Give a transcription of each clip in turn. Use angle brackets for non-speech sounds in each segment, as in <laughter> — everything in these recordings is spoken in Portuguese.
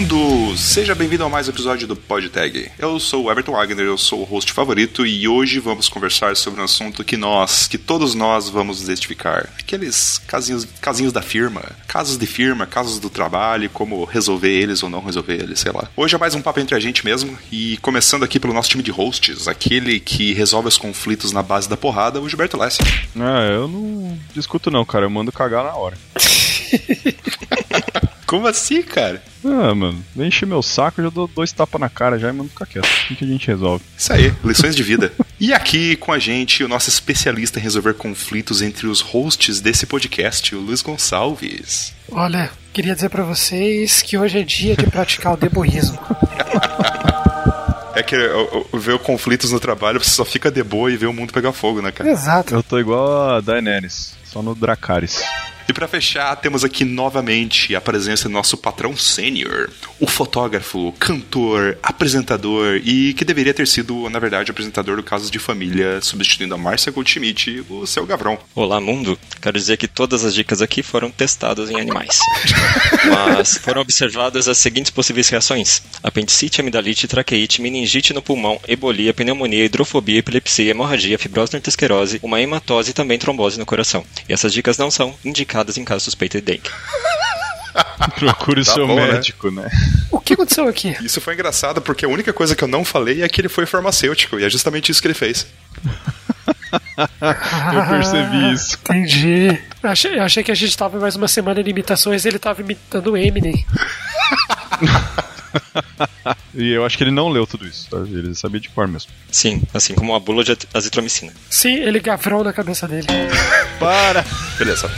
mundo! Seja bem-vindo a mais um episódio do PodTag. Eu sou o Everton Wagner, eu sou o host favorito e hoje vamos conversar sobre um assunto que nós, que todos nós vamos identificar. Aqueles casinhos, casinhos da firma, casos de firma, casos do trabalho, como resolver eles ou não resolver eles, sei lá. Hoje é mais um papo entre a gente mesmo e começando aqui pelo nosso time de hosts, aquele que resolve os conflitos na base da porrada, o Gilberto Lessi. Ah, eu não discuto não, cara, eu mando cagar na hora. <laughs> Como assim, cara? Ah, mano, vem encher meu saco, já dou dois tapas na cara já e mando ficar quieto. O que a gente resolve? Isso aí, lições de vida. e aqui com a gente, o nosso especialista em resolver conflitos entre os hosts desse podcast, o Luiz Gonçalves. Olha, queria dizer para vocês que hoje é dia de praticar o deboísmo. <laughs> É que ver conflitos no trabalho, você só fica de boa e vê o mundo pegar fogo, né, cara? Exato. Eu tô igual a Daenerys, só no Dracarys. E para fechar, temos aqui novamente a presença do nosso patrão sênior, o fotógrafo, cantor, apresentador e que deveria ter sido, na verdade, apresentador do Casos de Família, substituindo a Márcia Goldschmidt, o seu Gavrão. Olá, mundo. Quero dizer que todas as dicas aqui foram testadas em animais. <laughs> Mas foram observadas as seguintes possíveis reações: apendicite, amidalite, traqueite, meningite no pulmão, ebolia, pneumonia, hidrofobia, epilepsia, hemorragia, fibrose arteriosclerose, uma hematose e também trombose no coração. E essas dicas não são indicadas em caso suspeito de dengue. <laughs> Procure o Tá seu bom, né? médico, né? O que aconteceu aqui? Isso foi engraçado porque a única coisa que eu não falei é que ele foi farmacêutico e é justamente isso que ele fez. <laughs> Eu percebi isso. Entendi. Eu achei, eu achei que a gente tava mais uma semana de imitações e ele tava imitando o Eminem. <laughs> <laughs> E eu acho que ele não leu tudo isso, tá? ele sabia de cor mesmo. Sim, assim como a bula de azitromicina. Sim, ele gavrão na cabeça dele. <laughs> Para! Beleza.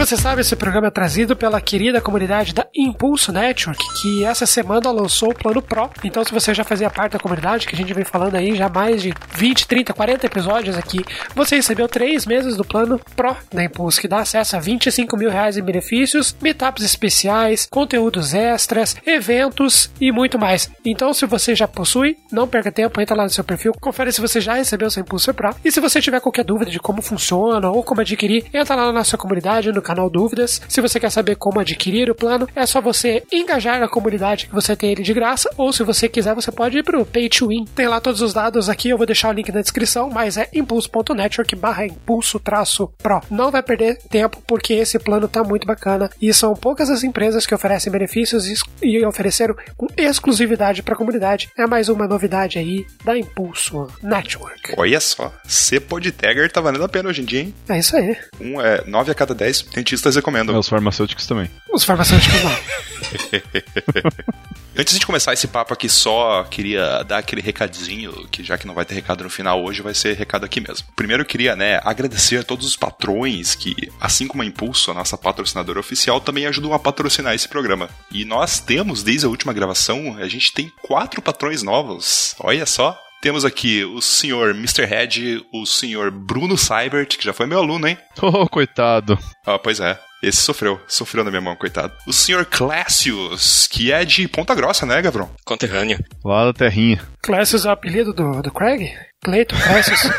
Você sabe, esse programa é trazido pela querida comunidade da Impulso Network, que essa semana lançou o plano Pro. Então, se você já fazia parte da comunidade, que a gente vem falando aí já mais de 20, 30, 40 episódios aqui, você recebeu três meses do plano Pro da Impulso, que dá acesso a 25 mil reais em benefícios, meetups especiais, conteúdos extras, eventos e muito mais. Então, se você já possui, não perca tempo, entra lá no seu perfil, confere se você já recebeu seu Impulso Pro. E se você tiver qualquer dúvida de como funciona ou como adquirir, entra lá na nossa comunidade, no canal Dúvidas. Se você quer saber como adquirir o plano, é só você engajar na comunidade que você tem ele de graça, ou se você quiser, você pode ir pro Pay to Win. Tem lá todos os dados aqui, eu vou deixar o link na descrição, mas é impulso.network barra impulso traço pro. Não vai perder tempo, porque esse plano tá muito bacana e são poucas as empresas que oferecem benefícios e- e ofereceram com exclusividade para a comunidade. É mais uma novidade aí da Impulso Network. Olha só, ser podtagger tá valendo a pena hoje em dia, hein? É isso aí. Um é 9 a cada 10 dentistas recomendam. É, os farmacêuticos também. Os farmacêuticos não. <laughs> Antes de começar esse papo aqui, só queria dar aquele recadinho, que já que não vai ter recado no final hoje, vai ser recado aqui mesmo. Primeiro eu queria, né, agradecer a todos os patrões que, assim como a Impulso, a nossa patrocinadora oficial, também ajudam a patrocinar esse programa. E nós temos, desde a última gravação, a gente tem quatro patrões novos. Olha só. Temos aqui o senhor Mr. Head, o senhor Bruno Seibert, que já foi meu aluno, hein? <laughs> Oh, coitado. Ah, pois é. Esse sofreu. Sofreu na minha mão, coitado. O senhor Clássius, que é de Ponta Grossa, né, Gavron? Conterrâneo. Lá da terrinha. Clécius é o apelido do, do Craig? Cleiton Clécius. <laughs>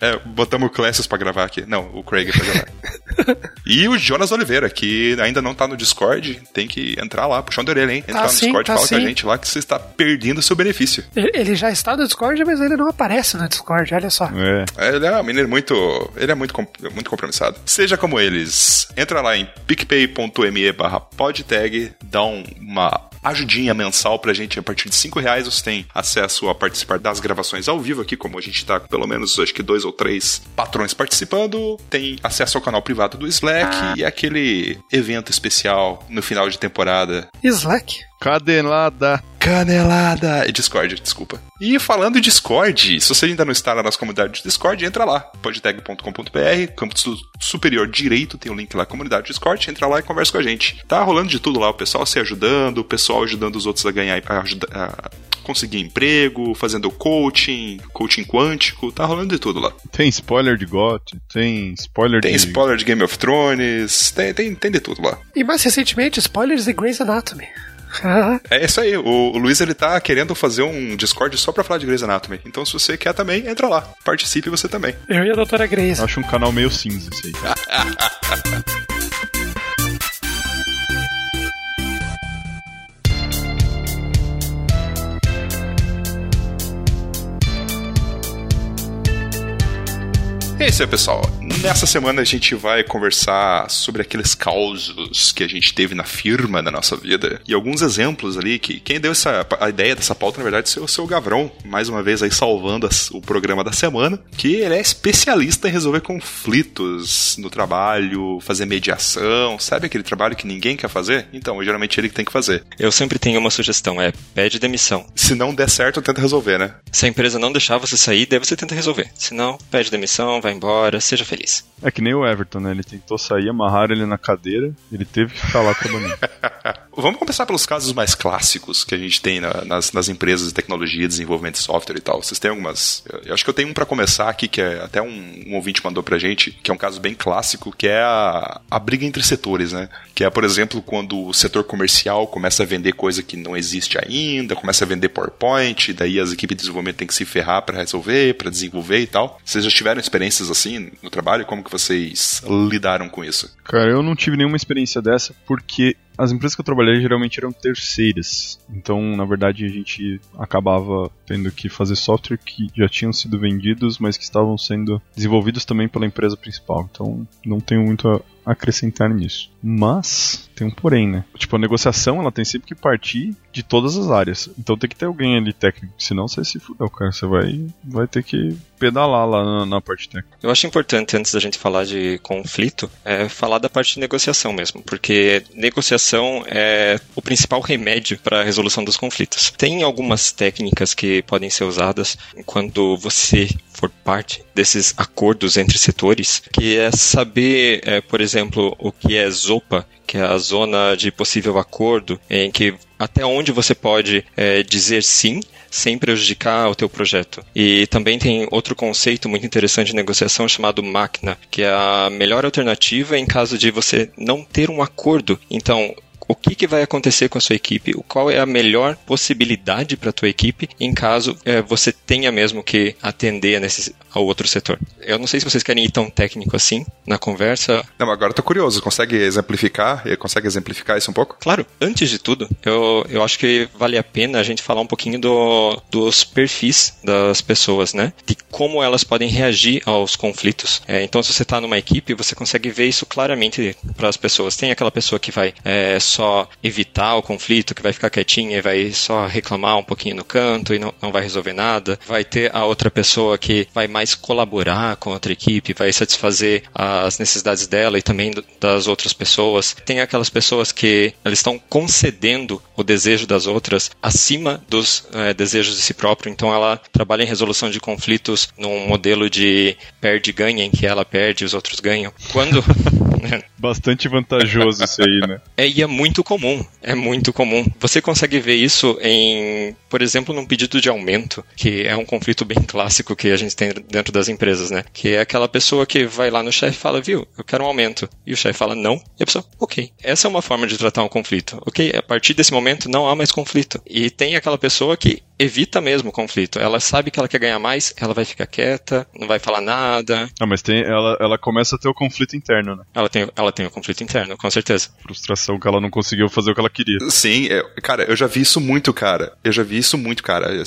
É, botamos o Clássius pra gravar aqui. Não, o Craig pra gravar. e o Jonas Oliveira, que ainda não tá no Discord, tem que entrar lá, puxando a orelha, hein? Entrar Tá no sim, Discord e tá com a gente lá que você está perdendo seu benefício. Ele já está no Discord, mas ele não aparece no Discord, olha só. É. Ele é um menino muito. Ele é muito, muito compromissado. Seja como eles. Entra lá em picpay.me barra podtag, dá um- uma ajudinha mensal pra gente a partir de 5 reais. Você tem acesso a participar das gravações ao vivo aqui, como a gente tá com pelo menos acho que dois ou três patrões participando. Tem acesso ao canal privado do Slack e aquele evento especial no final de temporada Slack. Cadenada. Canelada! É Discord, desculpa. E falando em Discord, se você ainda não está na nossa comunidade de Discord, entra lá, podtag.com.br, campo su- superior direito, tem o link lá, comunidade Discord, entra lá e conversa com a gente. Tá rolando de tudo lá, o pessoal se ajudando, o pessoal ajudando os outros a ganhar, a, ajuda- a conseguir emprego, fazendo coaching, coaching quântico, tá rolando de tudo lá. Tem spoiler de GOT, tem spoiler Tem de. spoiler de Game of Thrones, tem, tem, tem de tudo lá. E mais recentemente, spoilers de Grey's Anatomy. <laughs> É isso aí, o, o Luiz ele tá querendo fazer um Discord só pra falar de Grey's Anatomy. Então se você quer também, entra lá. Participe você também. eu e a doutora Grace. Acho um canal meio cinza esse aí. É isso aí, pessoal. Nessa semana a gente vai conversar sobre aqueles causos que a gente teve na firma da nossa vida e alguns exemplos ali que quem deu essa, a ideia dessa pauta, na verdade, foi o seu Gavrão, mais uma vez aí salvando as- o programa da semana, que ele é especialista em resolver conflitos no trabalho, fazer mediação, sabe aquele trabalho que ninguém quer fazer? Então, geralmente ele que tem que fazer. Eu sempre tenho uma sugestão, é pede demissão. Se não der certo, tenta resolver, né? Se a empresa não deixar você sair, daí você tenta resolver. Se não, pede demissão, vai embora, seja feliz. É que nem o Everton, né? Ele tentou sair, amarraram ele na cadeira, ele teve que ficar lá trabalhando. <laughs> Vamos começar pelos casos mais clássicos que a gente tem na- nas, nas empresas de tecnologia, desenvolvimento de software e tal. Vocês têm algumas. Eu, acho que eu tenho um pra começar aqui, que é até um, um ouvinte mandou pra gente, que é um caso bem clássico, que é a, a briga entre setores, né? Que é, por exemplo, quando o setor comercial começa a vender coisa que não existe ainda, começa a vender PowerPoint, daí as equipes de desenvolvimento têm que se ferrar pra resolver, pra desenvolver e tal. Vocês já tiveram experiências assim no trabalho? Como que vocês lidaram com isso? Cara, eu não tive nenhuma experiência dessa porque as empresas que eu trabalhei geralmente eram terceiras. Então, na verdade, a gente acabava tendo que fazer software que já tinham sido vendidos, mas que estavam sendo desenvolvidos também pela empresa principal. Então, não tenho muito acrescentar nisso. Mas tem um porém, né? Tipo, a negociação ela tem sempre que partir de todas as áreas. Então tem que ter alguém ali técnico, senão você se fudeu, cara. Você vai, vai ter que pedalar lá na, na parte técnica. Eu acho importante, antes da gente falar de conflito, é falar da parte de negociação mesmo, porque negociação é o principal remédio para a resolução dos conflitos. Tem algumas técnicas que podem ser usadas quando você for parte desses acordos entre setores, que é saber, é, por exemplo, o que é ZOPA, que é a zona de possível acordo, em que até onde você pode é, dizer sim sem prejudicar o teu projeto. E também tem outro conceito muito interessante de negociação chamado máquina, que é a melhor alternativa em caso de você não ter um acordo. Então, o que, que vai acontecer com a sua equipe, qual é a melhor possibilidade para a tua equipe em caso é, você tenha mesmo que atender necess... ao outro setor. Eu não sei se vocês querem ir tão técnico assim na conversa. Não, agora eu tô curioso. Consegue exemplificar? Consegue exemplificar isso um pouco? Claro, antes de tudo, eu, eu acho que vale a pena a gente falar um pouquinho do, dos perfis das pessoas, né? De como elas podem reagir aos conflitos. É, então, se você está numa equipe, você consegue ver isso claramente para as pessoas. Tem aquela pessoa que vai é, só evitar o conflito, que vai ficar quietinha e vai só reclamar um pouquinho no canto e não, não vai resolver nada. Vai ter a outra pessoa que vai mais colaborar com a outra equipe, vai satisfazer as necessidades dela e também das outras pessoas. Tem aquelas pessoas que elas estão concedendo o desejo das outras acima dos é, desejos de si próprio. Então ela trabalha em resolução de conflitos num modelo de perde-ganha, em que ela perde e os outros ganham. Quando <laughs> <laughs> Bastante vantajoso isso aí, né? É, e é muito comum, é muito comum. Você consegue ver isso em, por exemplo, num pedido de aumento, que é um conflito bem clássico que a gente tem dentro das empresas, né? Que é aquela pessoa que vai lá no chefe e fala, viu, eu quero um aumento. E o chefe fala, não. E a pessoa, ok. Essa é uma forma de tratar um conflito. Ok, a partir desse momento não há mais conflito. E tem aquela pessoa que evita mesmo o conflito. Ela sabe que ela quer ganhar mais, ela vai ficar quieta, não vai falar nada. Ah, mas tem, ela, ela começa a ter o conflito interno, né? Ela tem, ela tem o conflito interno, com certeza. Frustração que ela não conseguiu fazer o que ela queria. Sim, é, cara, eu já vi isso muito, cara. Eu já vi isso muito, cara.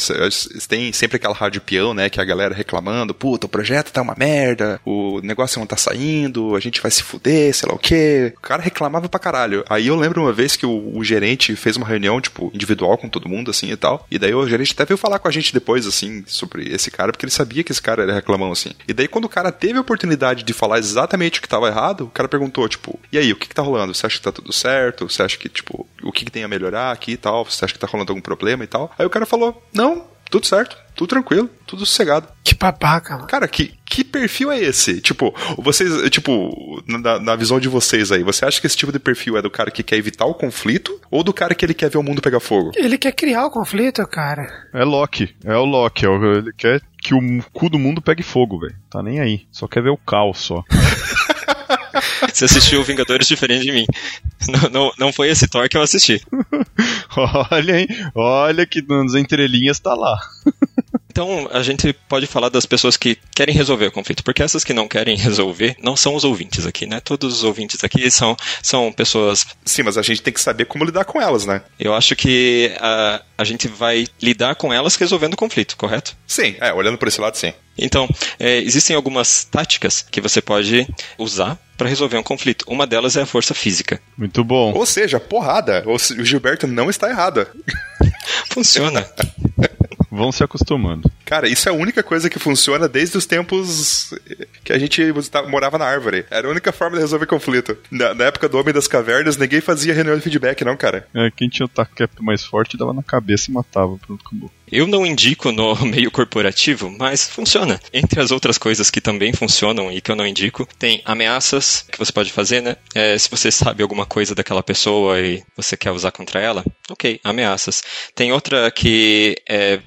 Tem sempre aquela rádio peão, né, que a galera reclamando, puta, o projeto tá uma merda, o negócio não tá saindo, a gente vai se fuder, sei lá o quê. O cara reclamava pra caralho. Aí eu lembro uma vez que o, o gerente fez uma reunião, tipo, individual com todo mundo, assim, e tal. E daí o gerente até veio falar com a gente depois, assim, sobre esse cara, porque ele sabia que esse cara era reclamão, assim. E daí quando o cara teve a oportunidade de falar exatamente o que tava errado, o cara perguntou, tipo, e aí, o que que tá rolando? Você acha que tá tudo certo? Você acha que, tipo, o que que tem a melhorar aqui e tal? Você acha que tá rolando algum problema e tal? Aí o cara falou, não, tudo certo, tudo tranquilo, tudo sossegado. Que babaca, mano. Cara, que, que perfil é esse? Tipo, vocês, tipo, na, na visão de vocês aí, você acha que esse tipo de perfil é do cara que quer evitar o conflito ou do cara que ele quer ver o mundo pegar fogo? Ele quer criar o conflito, cara. É Loki, é o Loki, é ele quer que o cu do mundo pegue fogo, velho. Tá nem aí. Só quer ver o caos só. <laughs> <laughs> Você assistiu Vingadores diferente de mim. Não, não, não foi esse Thor que eu assisti. <laughs> olha, hein? Olha que nas entrelinhas tá lá. <laughs> Então, a gente pode falar das pessoas que querem resolver o conflito, porque essas que não querem resolver não são os ouvintes aqui, né? Todos os ouvintes aqui são, são pessoas. Sim, mas a gente tem que saber como lidar com elas, né? Eu acho que a, a gente vai lidar com elas resolvendo o conflito, correto? Sim, é, olhando por esse lado, sim. Então, é, existem algumas táticas que você pode usar para resolver um conflito. Uma delas é a força física. Muito bom. Ou seja, porrada. O Gilberto não está errado. <laughs> Funciona. Vão se acostumando. Cara, isso é a única coisa que funciona desde os tempos que a gente morava na árvore. Era a única forma de resolver conflito. Na, na época do Homem das Cavernas, ninguém fazia reunião de feedback, não, cara. É, quem tinha o taco mais forte dava na cabeça e matava. Pronto, acabou. Eu não indico no <laughs> meio corporativo, mas funciona. Entre as outras coisas que também funcionam e que eu não indico, tem ameaças que você pode fazer, né? É, se você sabe alguma coisa daquela pessoa e você quer usar contra ela, ok, ameaças. Tem outra que é,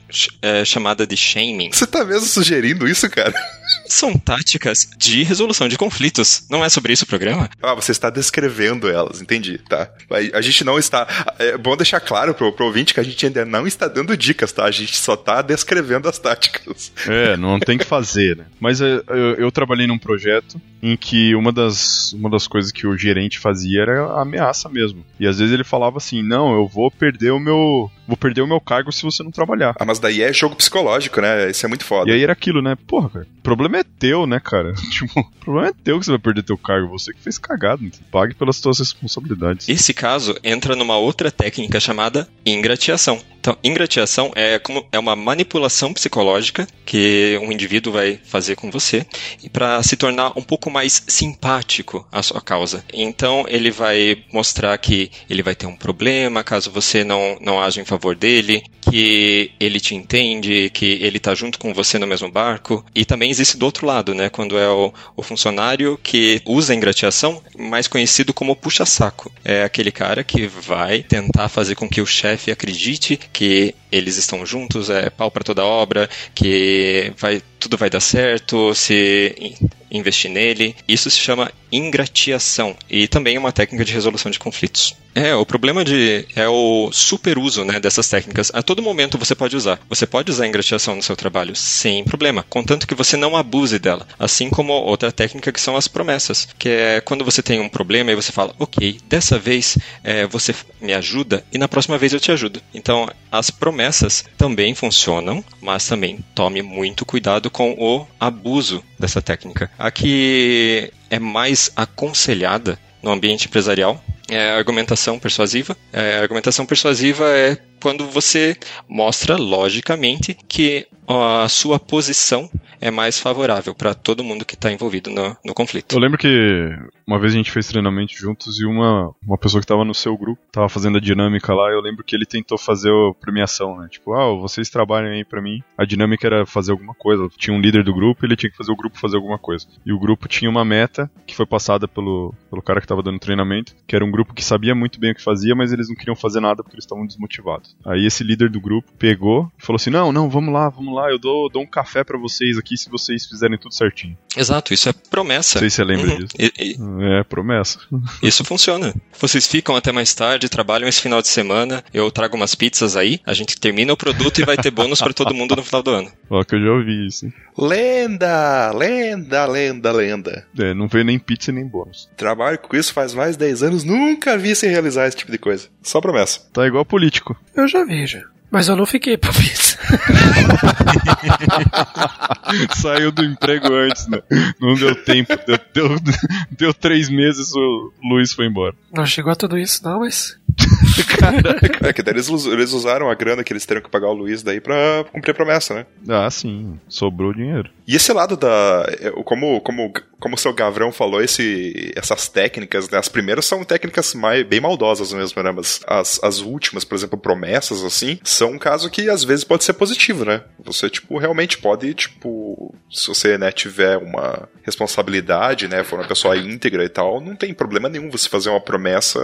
é chamada de shaming. Você tá mesmo sugerindo isso, cara? <laughs> São táticas de resolução de conflitos. Não é sobre isso o programa? Ah, você está descrevendo elas, entendi, tá? A gente não está. É bom deixar claro pro, pro ouvinte que a gente ainda não está dando dicas, tá? A gente só tá descrevendo as táticas. É, não tem que fazer, né? Mas eu, é, eu, eu, trabalhei num projeto em que uma das, uma das coisas que o gerente fazia era a ameaça mesmo. E às vezes ele falava assim: não, eu vou perder o meu. Vou perder o meu cargo se você não trabalhar. Ah, mas daí é jogo psicológico, né? Isso é muito foda. E aí era aquilo, né? Porra, cara, o problema é teu, né, cara? <laughs> Tipo, o problema é teu que você vai perder teu cargo. Você que fez cagado. Né? Pague pelas suas responsabilidades. Esse caso entra numa outra técnica chamada ingratiação. Então, ingratiação é como é uma manipulação psicológica que um indivíduo vai fazer com você para se tornar um pouco mais simpático à sua causa. Então, ele vai mostrar que ele vai ter um problema caso você não, não age em favor dele, que ele te entende, que ele está junto com você no mesmo barco. E também existe do outro lado, né? Quando é o, o funcionário que usa a ingratiação, mais conhecido como puxa-saco. É aquele cara que vai tentar fazer com que o chefe acredite que eles estão juntos, é pau para toda obra, que vai tudo vai dar certo se investir nele. Isso se chama ingratiação e também uma técnica de resolução de conflitos. É, o problema de é o superuso, né, dessas técnicas. A todo momento você pode usar. Você pode usar a ingratiação no seu trabalho sem problema, contanto que você não abuse dela. Assim como outra técnica que são as promessas, que é quando você tem um problema e você fala, ok, dessa vez é, você me ajuda e na próxima vez eu te ajudo. Então, as promessas também funcionam, mas também tome muito cuidado com o abuso dessa técnica. A que é mais aconselhada no ambiente empresarial é argumentação persuasiva. É, argumentação persuasiva é quando você mostra logicamente que a sua posição é mais favorável para todo mundo que está envolvido no, no, conflito. Eu lembro que uma vez a gente fez treinamento juntos e uma, uma pessoa que estava no seu grupo estava fazendo a dinâmica lá. Eu lembro que ele tentou fazer a premiação, né? Tipo, ah, vocês trabalham aí para mim. A dinâmica era fazer alguma coisa. Tinha um líder do grupo, ele tinha que fazer o grupo fazer alguma coisa. E o grupo tinha uma meta que foi passada pelo, pelo cara que estava dando treinamento, que era um grupo que sabia muito bem o que fazia, mas eles não queriam fazer nada porque eles estavam desmotivados. Aí esse líder do grupo pegou e falou assim: "Não, não, vamos lá, vamos lá, eu dou, dou um café para vocês aqui se vocês fizerem tudo certinho". Exato, isso é promessa. Não sei se você lembra uhum. disso. E, e... É, promessa. <laughs> Isso funciona. Vocês ficam até mais tarde, trabalham esse final de semana, eu trago umas pizzas aí, a gente termina o produto e vai ter bônus para todo mundo no final do ano. Ó, que eu já ouvi isso. Hein? Lenda, lenda, lenda, lenda. É, não veio nem pizza nem bônus. Trabalho com isso faz mais de 10 anos, nunca vi sem realizar esse tipo de coisa. Só promessa. Tá igual político. Eu já vi, já. Mas eu não fiquei <laughs> pra pizza. <laughs> Saiu do emprego antes, né? Não deu tempo. Deu, deu, deu três meses o Luiz foi embora. Não chegou a tudo isso, não, mas. É que daí eles, eles usaram a grana que eles teriam que pagar o Luiz daí pra cumprir a promessa, né? Ah, sim. Sobrou dinheiro. E esse lado da. É, como, como, como o seu Gavrão falou, esse, essas técnicas, né? As primeiras são técnicas mais, bem maldosas mesmo, né? Mas as, as últimas, por exemplo, promessas, assim, são um caso que às vezes pode ser positivo, né? Você, tipo, realmente pode, tipo, se você, né, tiver uma responsabilidade, né, for uma pessoa íntegra e tal, não tem problema nenhum você fazer uma promessa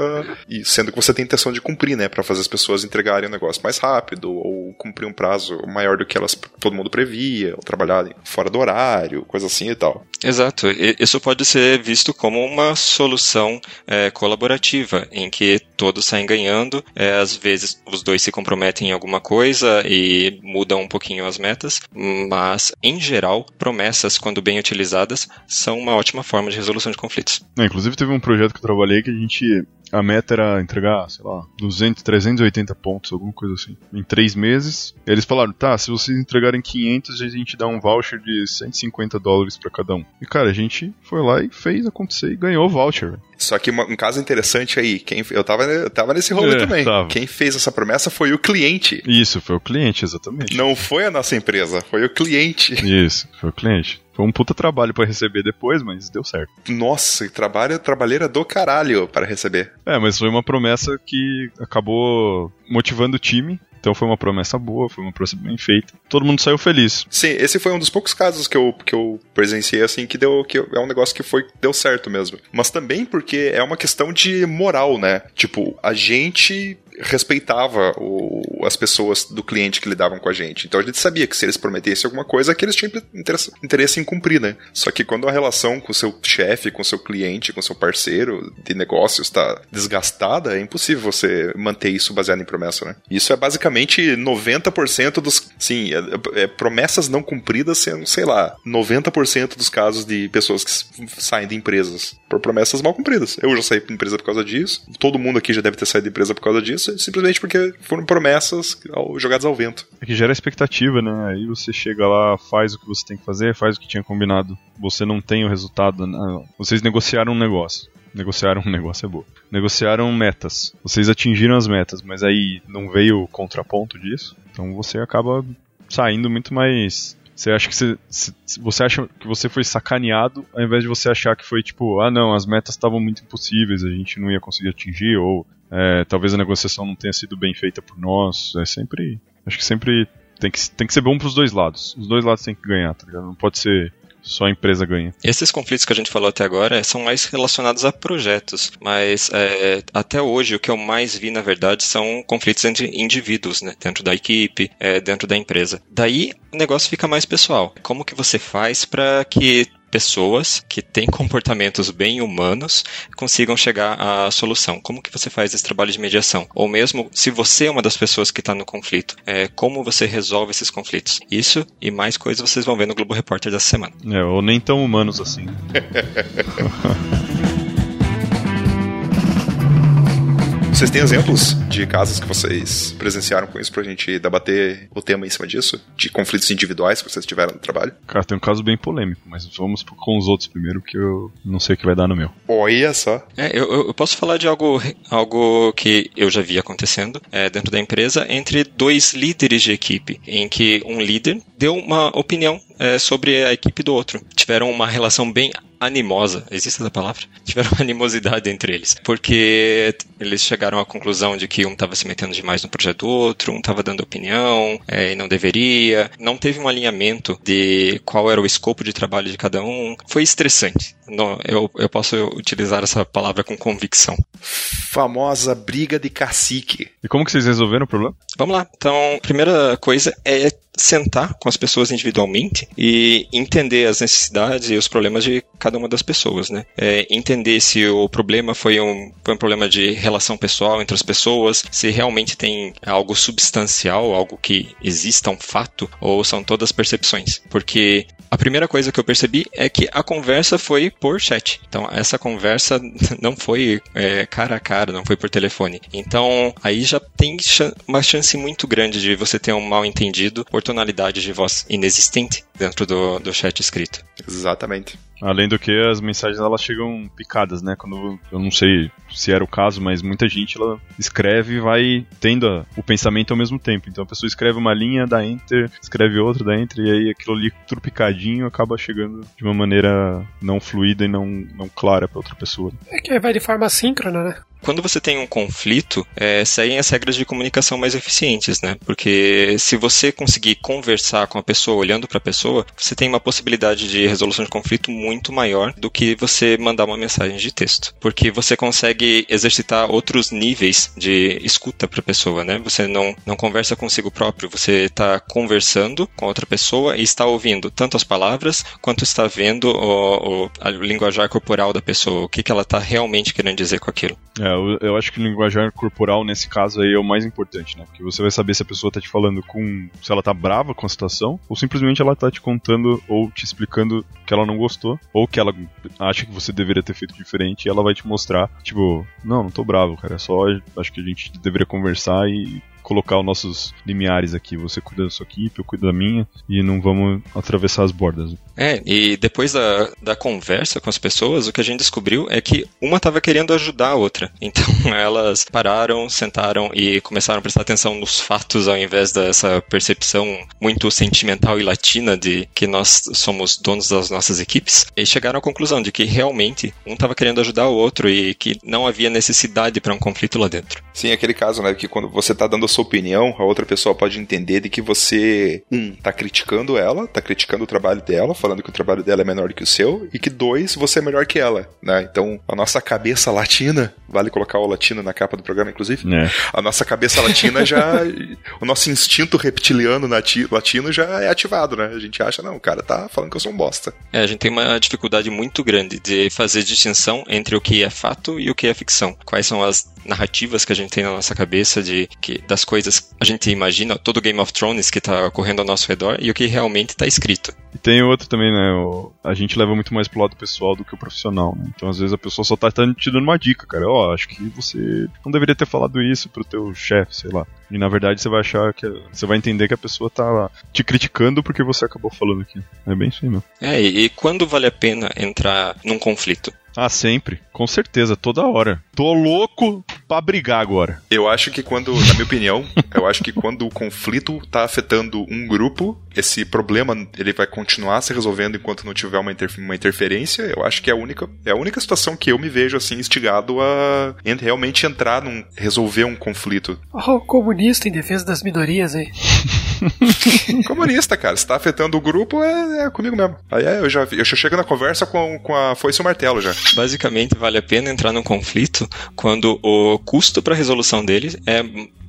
e sendo que você tem intenção de cumprir, né, para fazer as pessoas entregarem o negócio mais rápido ou cumprir um prazo maior do que elas todo mundo previa, ou trabalhar fora do horário, coisa assim e tal. Exato. Isso pode ser visto como uma solução é, colaborativa, em que todos saem ganhando. É, às vezes os dois se comprometem em alguma coisa e mudam um pouquinho as metas, mas em geral, promessas, quando bem utilizadas, são uma ótima forma de resolução de conflitos. É, inclusive teve um projeto que eu trabalhei que a gente a meta era entregar, sei lá, 200, 380 pontos, alguma coisa assim, em três meses. Eles falaram, tá, se vocês entregarem 500, a gente dá um voucher de 150 dólares para cada um. E cara, a gente foi lá e fez acontecer e ganhou o voucher. Só que um caso interessante aí, quem, eu, tava, eu tava nesse rolo é, também. Tava. Quem fez essa promessa foi o cliente. Isso, foi o cliente, exatamente. Não foi a nossa empresa, foi o cliente. Isso, foi o cliente. Foi um puta trabalho para receber depois, mas deu certo. Nossa, trabalho, trabalheira do caralho para receber. É, mas foi uma promessa que acabou motivando o time então foi uma promessa boa, foi uma promessa bem feita. Todo mundo saiu feliz. Sim, esse foi um dos poucos casos que eu, que eu presenciei assim que deu que é um negócio que foi deu certo mesmo. Mas também porque é uma questão de moral, né? Tipo, a gente respeitava o, as pessoas do cliente que lidavam com a gente. Então a gente sabia que se eles prometessem alguma coisa, que eles tinham interesse, em cumprir, né? Só que quando a relação com seu chefe, com seu cliente, com seu parceiro de negócios está desgastada, é impossível você manter isso baseado em promessa, né? Isso é basicamente 90% dos. Sim, é, é, promessas não cumpridas sendo, sei lá, 90% dos casos de pessoas que saem de empresas por promessas mal cumpridas. Eu já saí de empresa por causa disso, todo mundo aqui já deve ter saído de empresa por causa disso simplesmente porque foram promessas jogadas ao vento. É que gera expectativa, né? Aí você chega lá, faz o que você tem que fazer, faz o que tinha combinado. Você não tem o resultado. Né? Vocês negociaram um negócio. Negociaram um <laughs> negócio é bom. Negociaram metas. Vocês atingiram as metas, mas aí não veio o contraponto disso. Então você acaba saindo muito mais você acha que você, você acha que você foi sacaneado, ao invés de você achar que foi tipo, ah não, as metas estavam muito impossíveis, a gente não ia conseguir atingir, ou é, talvez a negociação não tenha sido bem feita por nós. É sempre. Acho que sempre tem que, tem que ser bom para os dois lados. Os dois lados têm que ganhar, tá ligado? Não pode ser só a empresa ganha. Esses conflitos que a gente falou até agora são mais relacionados a projetos, mas é, até hoje o que eu mais vi, na verdade, são conflitos entre indivíduos, né? Dentro da equipe, é, dentro da empresa. Daí o negócio fica mais pessoal. Como que você faz para que pessoas que têm comportamentos bem humanos consigam chegar à solução. Como que você faz esse trabalho de mediação? Ou mesmo se você é uma das pessoas que está no conflito, é, como você resolve esses conflitos? Isso e mais coisas vocês vão ver no Globo Repórter dessa semana. É, ou nem tão humanos assim. <laughs> Vocês têm exemplos de casos que vocês presenciaram com isso pra gente debater o tema em cima disso? De conflitos individuais que vocês tiveram no trabalho? Cara, tem um caso bem polêmico, mas vamos com os outros primeiro, que eu não sei o que vai dar no meu. Olha só. É, eu, eu posso falar de algo, algo que eu já vi acontecendo é, dentro da empresa entre dois líderes de equipe, em que um líder deu uma opinião é, sobre a equipe do outro. Tiveram uma relação bem animosa, existe essa palavra? <laughs> Tiveram animosidade entre eles, porque eles chegaram à conclusão de que um estava se metendo demais no projeto do outro, um estava dando opinião é, e não deveria, não teve um alinhamento de qual era o escopo de trabalho de cada um, foi estressante. Não, eu, eu posso utilizar essa palavra com convicção. Famosa briga de cacique. E como que vocês resolveram o problema? Vamos lá. Então, primeira coisa é sentar com as pessoas individualmente e entender as necessidades e os problemas de cada uma das pessoas, né? É, entender se o problema foi um, foi um problema de relação pessoal entre as pessoas, se realmente tem algo substancial, algo que exista um fato, ou são todas percepções. Porque a primeira coisa que eu percebi é que a conversa foi por chat. Então, essa conversa <laughs> não foi é, cara a cara, não foi por telefone. Então, aí já tem uma chance muito grande de você ter um mal entendido por tonalidade de voz inexistente dentro do, do chat escrito. Exatamente. Além do que as mensagens elas chegam picadas, né? Quando eu não sei se era o caso, mas muita gente ela escreve e vai tendo o pensamento ao mesmo tempo. Então a pessoa escreve uma linha, dá enter, escreve outra, dá enter, e aí aquilo ali tudo picadinho acaba chegando de uma maneira não fluida e não, não clara para outra pessoa. É que vai de forma síncrona, né? Quando você tem um conflito, é, seguem as regras de comunicação mais eficientes, né? Porque se você conseguir conversar com a pessoa, olhando para a pessoa, você tem uma possibilidade de resolução de conflito muito maior do que você mandar uma mensagem de texto. Porque você consegue exercitar outros níveis de escuta para a pessoa, né? Você não, não conversa consigo próprio, você está conversando com outra pessoa e está ouvindo tanto as palavras quanto está vendo o, o, a linguajar corporal da pessoa, o que, que ela está realmente querendo dizer com aquilo. É, eu, eu acho que o linguajar corporal nesse caso aí é o mais importante, né? Porque você vai saber se a pessoa está te falando com. se ela tá brava com a situação, ou simplesmente ela tá te contando ou te explicando que ela não gostou, ou que ela acha que você deveria ter feito diferente e ela vai te mostrar, tipo, não, não tô bravo, cara, é só acho que a gente deveria conversar e colocar os nossos limiares aqui. Você cuida da sua equipe, eu cuido da minha, e não vamos atravessar as bordas. É, e depois da, da conversa com as pessoas, o que a gente descobriu é que uma estava querendo ajudar a outra. <laughs> Então elas pararam, sentaram e começaram a prestar atenção nos fatos ao invés dessa percepção muito sentimental e latina de que nós somos donos das nossas equipes. E chegaram à conclusão de que realmente um estava querendo ajudar o outro e que não havia necessidade para um conflito lá dentro. Sim, aquele caso, né, que quando você está dando sua opinião, a outra pessoa pode entender de que você, um, tá criticando ela, tá criticando o trabalho dela, falando que o trabalho dela é menor que o seu, e que dois, você é melhor que ela, né? Então, a nossa cabeça latina, vale colocar o latino na capa do programa, inclusive, É. a nossa cabeça latina já, <laughs> o nosso instinto reptiliano latino já é ativado, né? A gente acha, não, o cara tá falando que eu sou um bosta. É, a gente tem uma dificuldade muito grande de fazer distinção entre o que é fato e o que é ficção. Quais são as narrativas que a gente tem na nossa cabeça de que das coisas que a gente imagina, todo Game of Thrones que tá ocorrendo ao nosso redor e o que realmente tá escrito. E tem outro também, né? o- a gente leva muito mais pro lado pessoal do que o profissional, né? Então, às vezes, a pessoa só tá te dando uma dica, cara. Ó, acho que você não deveria ter falado isso pro teu chefe, sei lá. E na verdade você vai achar que. Você vai entender que a pessoa tá te criticando porque você acabou falando aqui. É bem isso aí, meu. É, e, e quando vale a pena entrar num conflito? Ah, sempre. Com certeza, toda hora. Tô louco pra brigar agora. Eu acho que quando, na minha opinião, eu acho que quando o conflito tá afetando um grupo, esse problema ele vai continuar se resolvendo enquanto não tiver uma, inter- uma interferência. Eu acho que é a única, é a única situação que eu me vejo assim instigado a en- realmente entrar num resolver um conflito. Ó, o comunista em defesa das minorias aí. <laughs> Comunista, cara, se tá afetando o grupo é, é comigo mesmo. Aí é, eu já eu já chego na conversa com, com a foice e o martelo já. Basicamente, vale a pena entrar num conflito quando o custo para resolução dele é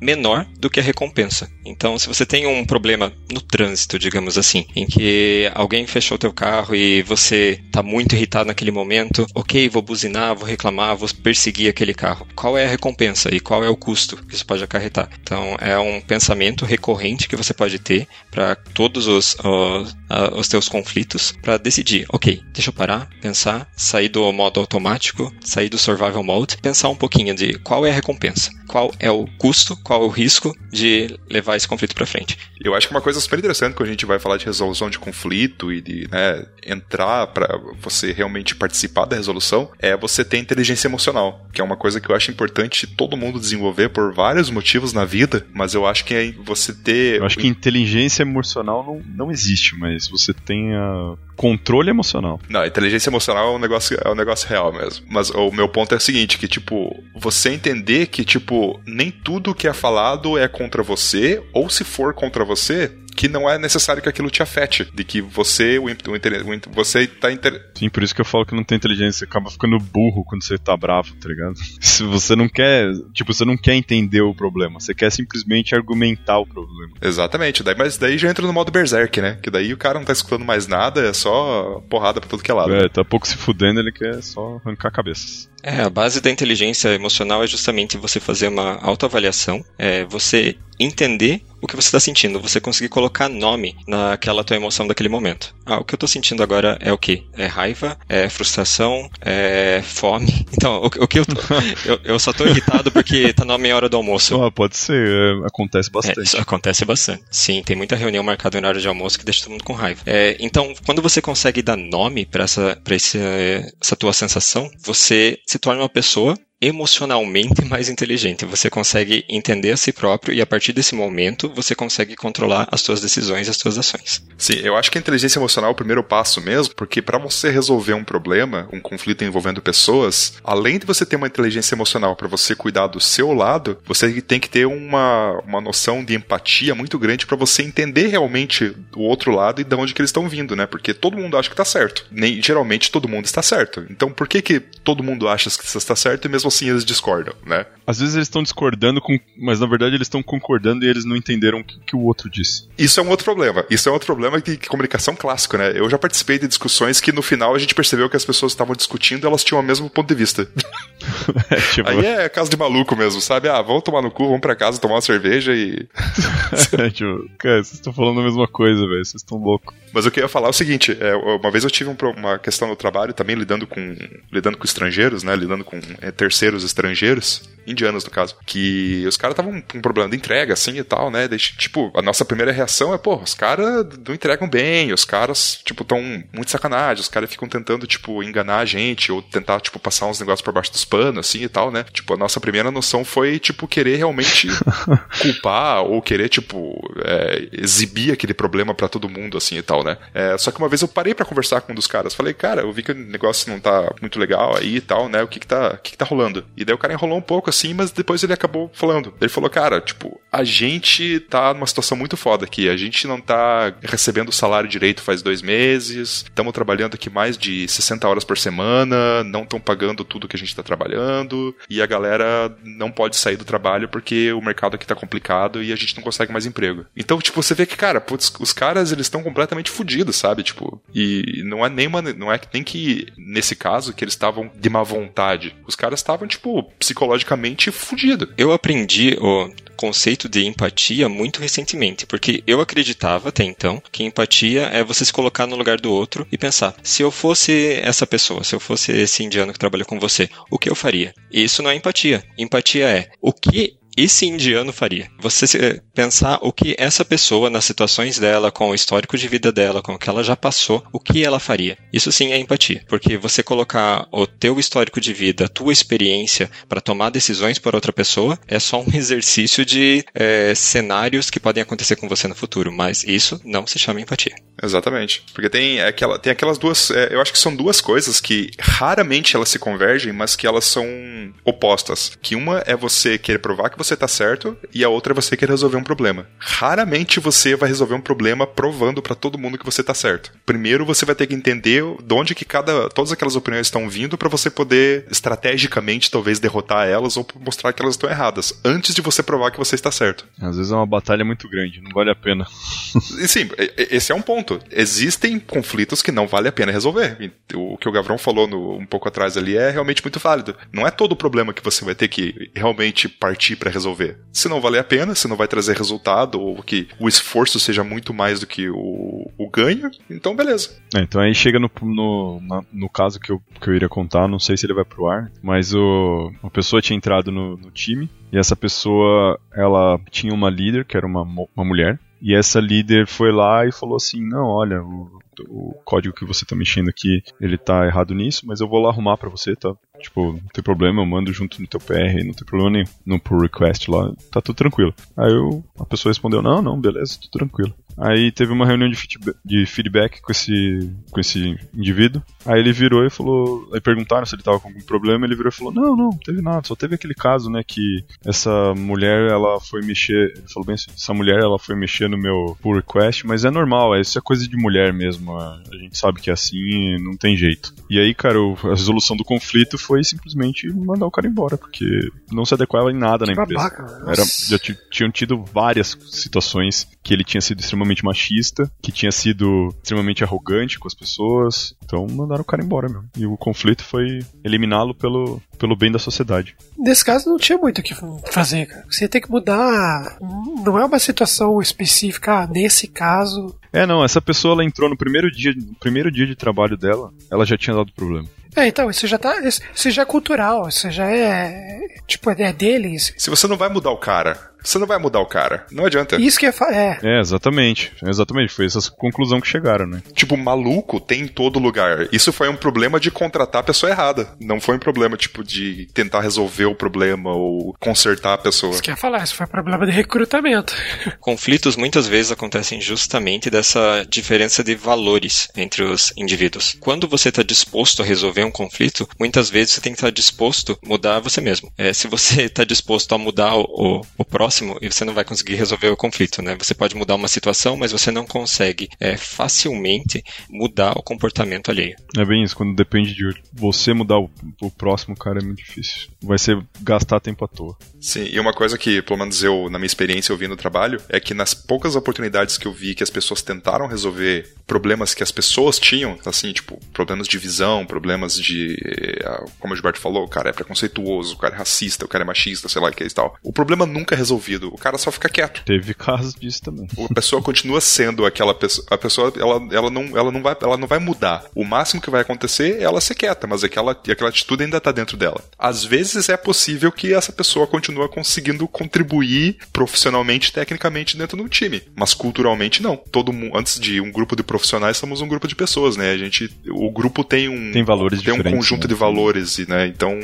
menor do que a recompensa. Então, se você tem um problema no trânsito, digamos assim, em que alguém fechou teu carro e você tá muito irritado naquele momento, ok, vou buzinar, vou reclamar, vou perseguir aquele carro. Qual é a recompensa e qual é o custo que isso pode acarretar? Então, é um pensamento recorrente que você pode ter para todos os, os, os teus conflitos para decidir, ok, deixa eu parar, pensar, sair do modo automático, sair do survival mode, pensar um pouquinho de qual é a recompensa, qual é o custo, qual o risco de levar esse conflito para frente. Eu acho que uma coisa super interessante quando a gente vai falar de resolução de conflito e de né, entrar para você realmente participar da resolução é você ter inteligência emocional, que é uma coisa que eu acho importante todo mundo desenvolver por vários motivos na vida, mas eu acho que é você ter. Eu acho que inteligência emocional não, não existe, mas você tem a controle emocional. Não, inteligência emocional é um negócio, é um negócio real mesmo. Mas o meu ponto é o seguinte, que tipo, você entender que tipo, nem tudo que é falado é contra você, ou se for contra você, que não é necessário que aquilo te afete, de que você o, o, o você tá inter... Sim, por isso que eu falo que não tem inteligência, você acaba ficando burro quando você tá bravo, tá ligado? <laughs> Se você não quer, tipo, você não quer entender o problema, você quer simplesmente argumentar o problema. Exatamente, daí, mas daí já entra no modo berserk, né? Que daí o cara não tá escutando mais nada, é só porrada pra tudo que é lado. É, tá pouco se fudendo, ele quer só arrancar cabeças. É, a base da inteligência emocional é justamente você fazer uma autoavaliação, é você entender o que você está sentindo, você conseguir colocar nome naquela tua emoção daquele momento. Ah, o que eu estou sentindo agora é o quê? É raiva? É frustração? É fome? <laughs> Então, o, o que eu, tô, <laughs> eu eu só estou irritado porque tá na meia hora do almoço. Ah, pode ser, é, acontece É, bastante. isso acontece bastante. Sim, tem muita reunião marcada no horário de almoço que deixa todo mundo com raiva. É, então, quando você consegue dar nome para essa, pra esse, essa tua sensação, você se torna uma pessoa emocionalmente <laughs> mais inteligente. Você consegue entender a si próprio e a partir desse momento você consegue controlar as suas decisões as suas ações. Sim, eu acho que a inteligência emocional é o primeiro passo mesmo, porque para você resolver um problema, um conflito envolvendo pessoas, além de você ter uma inteligência emocional para você cuidar do seu lado, você tem que ter uma, uma noção de empatia muito grande para você entender realmente o outro lado e de onde que eles estão vindo, né? Porque todo mundo acha que tá certo. Nem, geralmente todo mundo está certo. Então por que que todo mundo acha que está certo e mesmo assim eles discordam, né? Às vezes eles estão discordando, com, mas na verdade eles estão concordando e eles não entenderam o que, que, o outro disse. Isso é um outro problema. Isso é um outro problema de, de comunicação clássico, né? Eu já participei de discussões que no final a gente percebeu que as pessoas estavam discutindo elas tinham o mesmo ponto de vista. <laughs> <laughs> é, tipo... Aí é caso de maluco mesmo, sabe? Ah, vamos tomar no cu, vamos pra casa tomar uma cerveja e. <laughs> é, tipo, cara, vocês estão falando a mesma coisa, velho. Vocês estão loucos. Mas o que eu ia falar é o seguinte: é, uma vez eu tive um, uma questão no trabalho também lidando com lidando com estrangeiros, né? Lidando com é, terceiros estrangeiros, indianos no caso, que os caras estavam com um problema de entrega, assim e tal, né? Tipo, a nossa primeira reação é, pô, os caras não entregam bem, os caras, tipo, tão muito sacanagem, os caras ficam tentando, tipo, enganar a gente ou tentar, tipo, passar uns negócios por baixo dos panos, assim e tal, né? Tipo, a nossa primeira noção foi, tipo, querer realmente <laughs> culpar ou querer, tipo, é, exibir aquele problema para todo mundo, assim e tal, né? É, só que uma vez eu parei para conversar com um dos caras, falei, cara, eu vi que o negócio não tá muito legal aí e tal, né? O que que tá, o que que tá rolando? E daí o cara enrolou um pouco, assim, mas depois ele acabou falando. Ele falou, cara, tipo, a gente tá numa situação muito foda aqui, a gente não tá recebendo o salário direito faz dois meses, estamos trabalhando aqui mais de 60 horas por semana, não estão pagando tudo que a gente tá trabalhando, e a galera não pode sair do trabalho porque o mercado aqui tá complicado e a gente não consegue mais emprego. Então, tipo, você vê que, cara, putz, os caras, eles estão completamente fodidos, sabe? Tipo, e não é nem uma, não é nem que, nesse caso, que eles estavam de má vontade. Os caras estavam, tipo, psicologicamente fodidos. Eu aprendi o conceito de empatia muito recentemente, porque eu acreditava até então que empatia é você se colocar no lugar do outro e pensar: se eu fosse essa pessoa, se eu fosse esse indiano que trabalha com você, o que eu faria? Isso não é empatia. Empatia é o que esse indiano faria? Você pensar o que essa pessoa, nas situações dela, com o histórico de vida dela, com o que ela já passou, o que ela faria? Isso sim é empatia. Porque você colocar o teu histórico de vida, a tua experiência para tomar decisões por outra pessoa é só um <laughs> exercício de é, cenários que podem acontecer com você no futuro. Mas isso não se chama empatia. Exatamente. Porque tem, aquela, tem aquelas duas. É, eu acho que são duas coisas que raramente elas se convergem, mas que elas são opostas. Que uma é você querer provar que você tá certo e a outra é você querer resolver um problema. Raramente você vai resolver um problema provando para todo mundo que você tá certo. Primeiro você vai ter que entender de onde que cada todas aquelas opiniões estão vindo para você poder estrategicamente talvez derrotar elas ou mostrar que elas estão erradas antes de você provar que você está certo. Às vezes é uma batalha muito grande, não vale a pena. <laughs> e sim, esse é um ponto. Existem conflitos que não vale a pena resolver. O que o Gavrão falou no, um pouco atrás ali é realmente muito válido. Não é todo problema que você vai ter que realmente partir para resolver. Se não valer a pena, se não vai trazer resultado ou que o esforço seja muito mais do que o, o ganho, então beleza. É, então aí chega no, no, no caso que eu, que eu iria contar, não sei se ele vai pro ar, mas o, uma pessoa tinha entrado no, no time e essa pessoa ela tinha uma líder que era uma, uma mulher e essa líder foi lá e falou assim: Não, olha, o, o código que você tá mexendo aqui, ele tá errado nisso, mas eu vou lá arrumar para você, tá? Tipo, não tem problema, eu mando junto no teu PR, não tem problema nenhum. No pull request lá, tá tudo tranquilo. Aí eu, a pessoa respondeu: Não, não, beleza, tudo tranquilo. Aí teve uma reunião de feedback, de feedback, com, esse, com esse indivíduo. Aí ele virou e falou. Aí perguntaram se ele tava com algum problema. Ele virou e falou: Não, não, não teve nada. Só teve aquele caso, né? Que essa mulher, ela foi mexer. Ele falou bem assim: Essa mulher, ela foi mexer no meu pull request, mas é normal. Isso é coisa de mulher mesmo. A gente sabe que é assim, não tem jeito. E aí, cara, a resolução do conflito foi simplesmente mandar o cara embora, porque não se adequava em nada que na empresa. Babaca, Era, já tinham tido várias situações que ele tinha sido extremamente machista, que tinha sido extremamente arrogante com as pessoas. Então mandaram o cara embora mesmo. E o conflito foi eliminá-lo pelo, pelo bem da sociedade. Nesse caso não tinha muito o que fazer, cara. Você tem que mudar. Não é uma situação específica, ah, nesse caso. É, não, essa pessoa ela entrou no primeiro dia, no primeiro dia de trabalho dela, ela já tinha dado problema. É, então, isso já tá. Isso já é cultural, isso já é. Tipo, é deles. Se você não vai mudar o cara Você não vai mudar o cara. Não adianta. Isso que é. fa- é. É, exatamente. Exatamente. Foi essa conclusão que chegaram, né? Tipo, maluco tem em todo lugar. Isso foi um problema de contratar a pessoa errada. Não foi um problema, tipo, de tentar resolver o problema ou consertar a pessoa. Isso que eu ia falar, isso foi problema de recrutamento. <laughs> Conflitos muitas vezes acontecem justamente dessa diferença de valores entre os indivíduos. Quando você está disposto a resolver um conflito, muitas vezes você tem que estar disposto a mudar você mesmo. É, se você está disposto a mudar o, o, o próximo, e você não vai conseguir resolver o conflito, né? Você pode mudar uma situação, mas você não consegue é, facilmente mudar o comportamento alheio. É bem isso, quando depende de você mudar o, o próximo, cara, é muito difícil. Vai ser gastar tempo à toa. Sim, e uma coisa que, pelo menos eu, na minha experiência, eu vi no trabalho, é que nas poucas oportunidades que eu vi que as pessoas tentaram resolver problemas que as pessoas tinham, assim, tipo, problemas de visão, problemas de. ah, Como o Gilberto falou, o cara é preconceituoso, o cara é racista, o cara é machista, sei lá o que é e tal. O problema nunca é resolvido, o cara só fica quieto. Teve casos disso também. A pessoa continua sendo aquela pessoa. A pessoa, ela, ela, não, ela, não vai, ela não vai mudar. O máximo que vai acontecer é ela ser quieta, mas aquela, aquela atitude ainda tá dentro dela. Às vezes é possível que essa pessoa continue conseguindo contribuir profissionalmente, tecnicamente dentro do time. Mas culturalmente não. Todo mundo, antes de um grupo de profissionais, somos um grupo de pessoas, né? A gente. O grupo tem um. Tem valores Tem um conjunto né? de valores, e, né? Então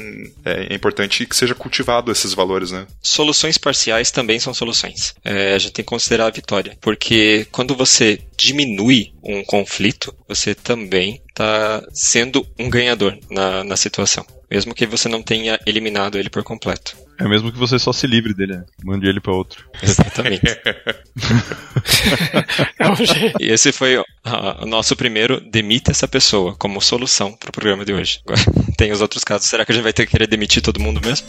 é, é importante que seja cultivado esses valores, né? Soluções parciais também são soluções. É, a gente tem que considerar a vitória. Porque quando você diminui um conflito, você também está sendo um ganhador na, na situação. Mesmo que você não tenha eliminado ele por completo. É mesmo que você só se livre dele, né? Mande ele pra outro. Exatamente. <laughs> É um jeito. e esse foi ah, o nosso primeiro demite essa pessoa como solução para o programa de hoje. Agora, <laughs> tem os outros casos. Será que a gente vai ter que querer demitir todo mundo mesmo?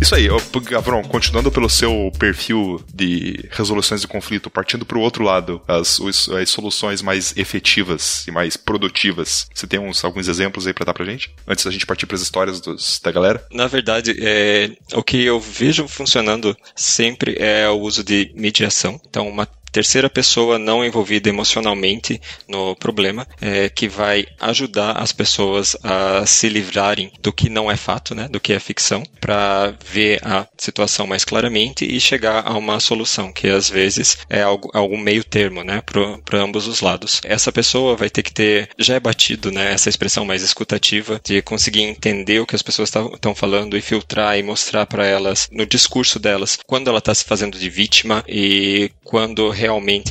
Isso aí, ó, Gavron, continuando pelo seu perfil de resoluções de conflito, partindo para o outro lado, as, as soluções mais efetivas e mais produtivas. Você tem uns, alguns exemplos aí para dar pra gente? Antes da gente partir para as histórias dos- da galera? Na verdade, é, o que eu vejo funcionando sempre é o uso de mediação. Então, uma terceira pessoa não envolvida emocionalmente no problema, é, que vai ajudar as pessoas a se livrarem do que não é fato, né, do que é ficção, para ver a situação mais claramente e chegar a uma solução, que às vezes é algo, algum meio termo, né, para ambos os lados. Essa pessoa vai ter que ter, já é batido, né, essa expressão mais escutativa, de conseguir entender o que as pessoas estão falando e filtrar e mostrar para elas, no discurso delas, quando ela está se fazendo de vítima e quando realmente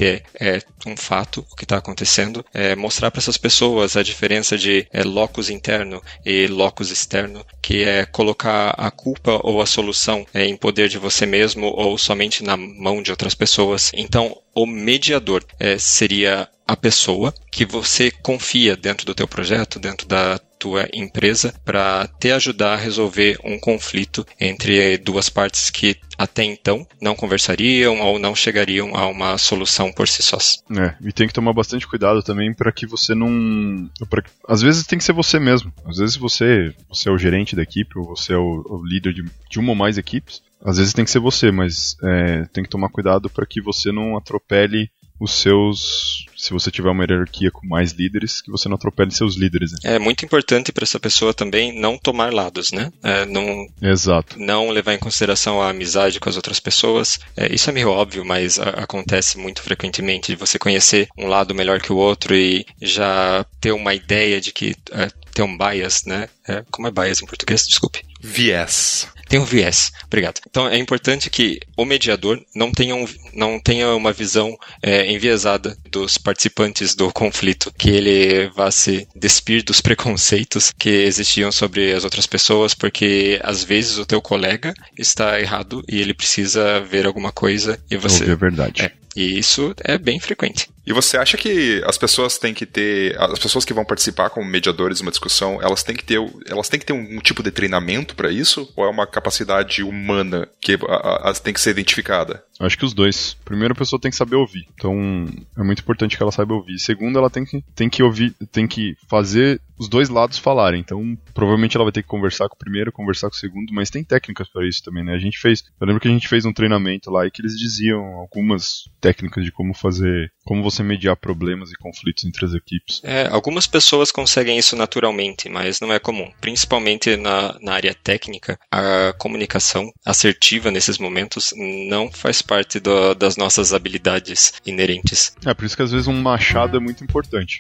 é, é um fato o que está acontecendo, é mostrar para essas pessoas a diferença de é, locus interno e locus externo, que é colocar a culpa ou a solução é, em poder de você mesmo ou somente na mão de outras pessoas. Então, o mediador é, seria a pessoa que você confia dentro do teu projeto, dentro da tua empresa, para te ajudar a resolver um conflito entre duas partes que até então não conversariam ou não chegariam a uma solução por si sós. É, e tem que tomar bastante cuidado também para que você não. pra- Às vezes tem que ser você mesmo. Às vezes você, você é o gerente da equipe ou você é o, o líder de, de uma ou mais equipes. Às vezes tem que ser você, mas é, tem que tomar cuidado para que você não atropele os seus. Se você tiver uma hierarquia com mais líderes, que você não atropele seus líderes. Né? É muito importante para essa pessoa também não tomar lados, né? É, não, Exato. não levar em consideração a amizade com as outras pessoas. É, isso é meio óbvio, mas a- acontece muito frequentemente de você conhecer um lado melhor que o outro e já ter uma ideia de que é, ter um bias, né? É, como é bias em português? Desculpe. Viés. Tem um viés. Obrigado. Então é importante que o mediador não tenha, um, não tenha uma visão é, enviesada dos participantes do conflito, que ele vá se despir dos preconceitos que existiam sobre as outras pessoas, porque às vezes o teu colega está errado e ele precisa ver alguma coisa e você. Ouvir a verdade. É, e isso é bem frequente. E você acha que as pessoas têm que ter, as pessoas que vão participar como mediadores de uma discussão, elas têm que ter, elas têm que ter um, tipo de treinamento para isso, ou é uma capacidade humana que a- a- a- tem que ser identificada? Acho que os dois. Primeiro, a pessoa tem que saber ouvir. Então, é muito importante que ela saiba ouvir. Segundo, ela tem que, tem que ouvir, tem que fazer os dois lados falarem. Então, provavelmente ela vai ter que conversar com o primeiro, conversar com o segundo, mas tem técnicas para isso também, né? A gente fez, eu lembro que a gente fez um treinamento lá e que eles diziam algumas técnicas de como fazer, como você mediar problemas e conflitos entre as equipes. É, algumas pessoas conseguem isso naturalmente, mas não é comum. Principalmente na, na área técnica, a comunicação assertiva nesses momentos não faz parte do, das nossas habilidades inerentes. É, por isso que às vezes um machado é muito importante.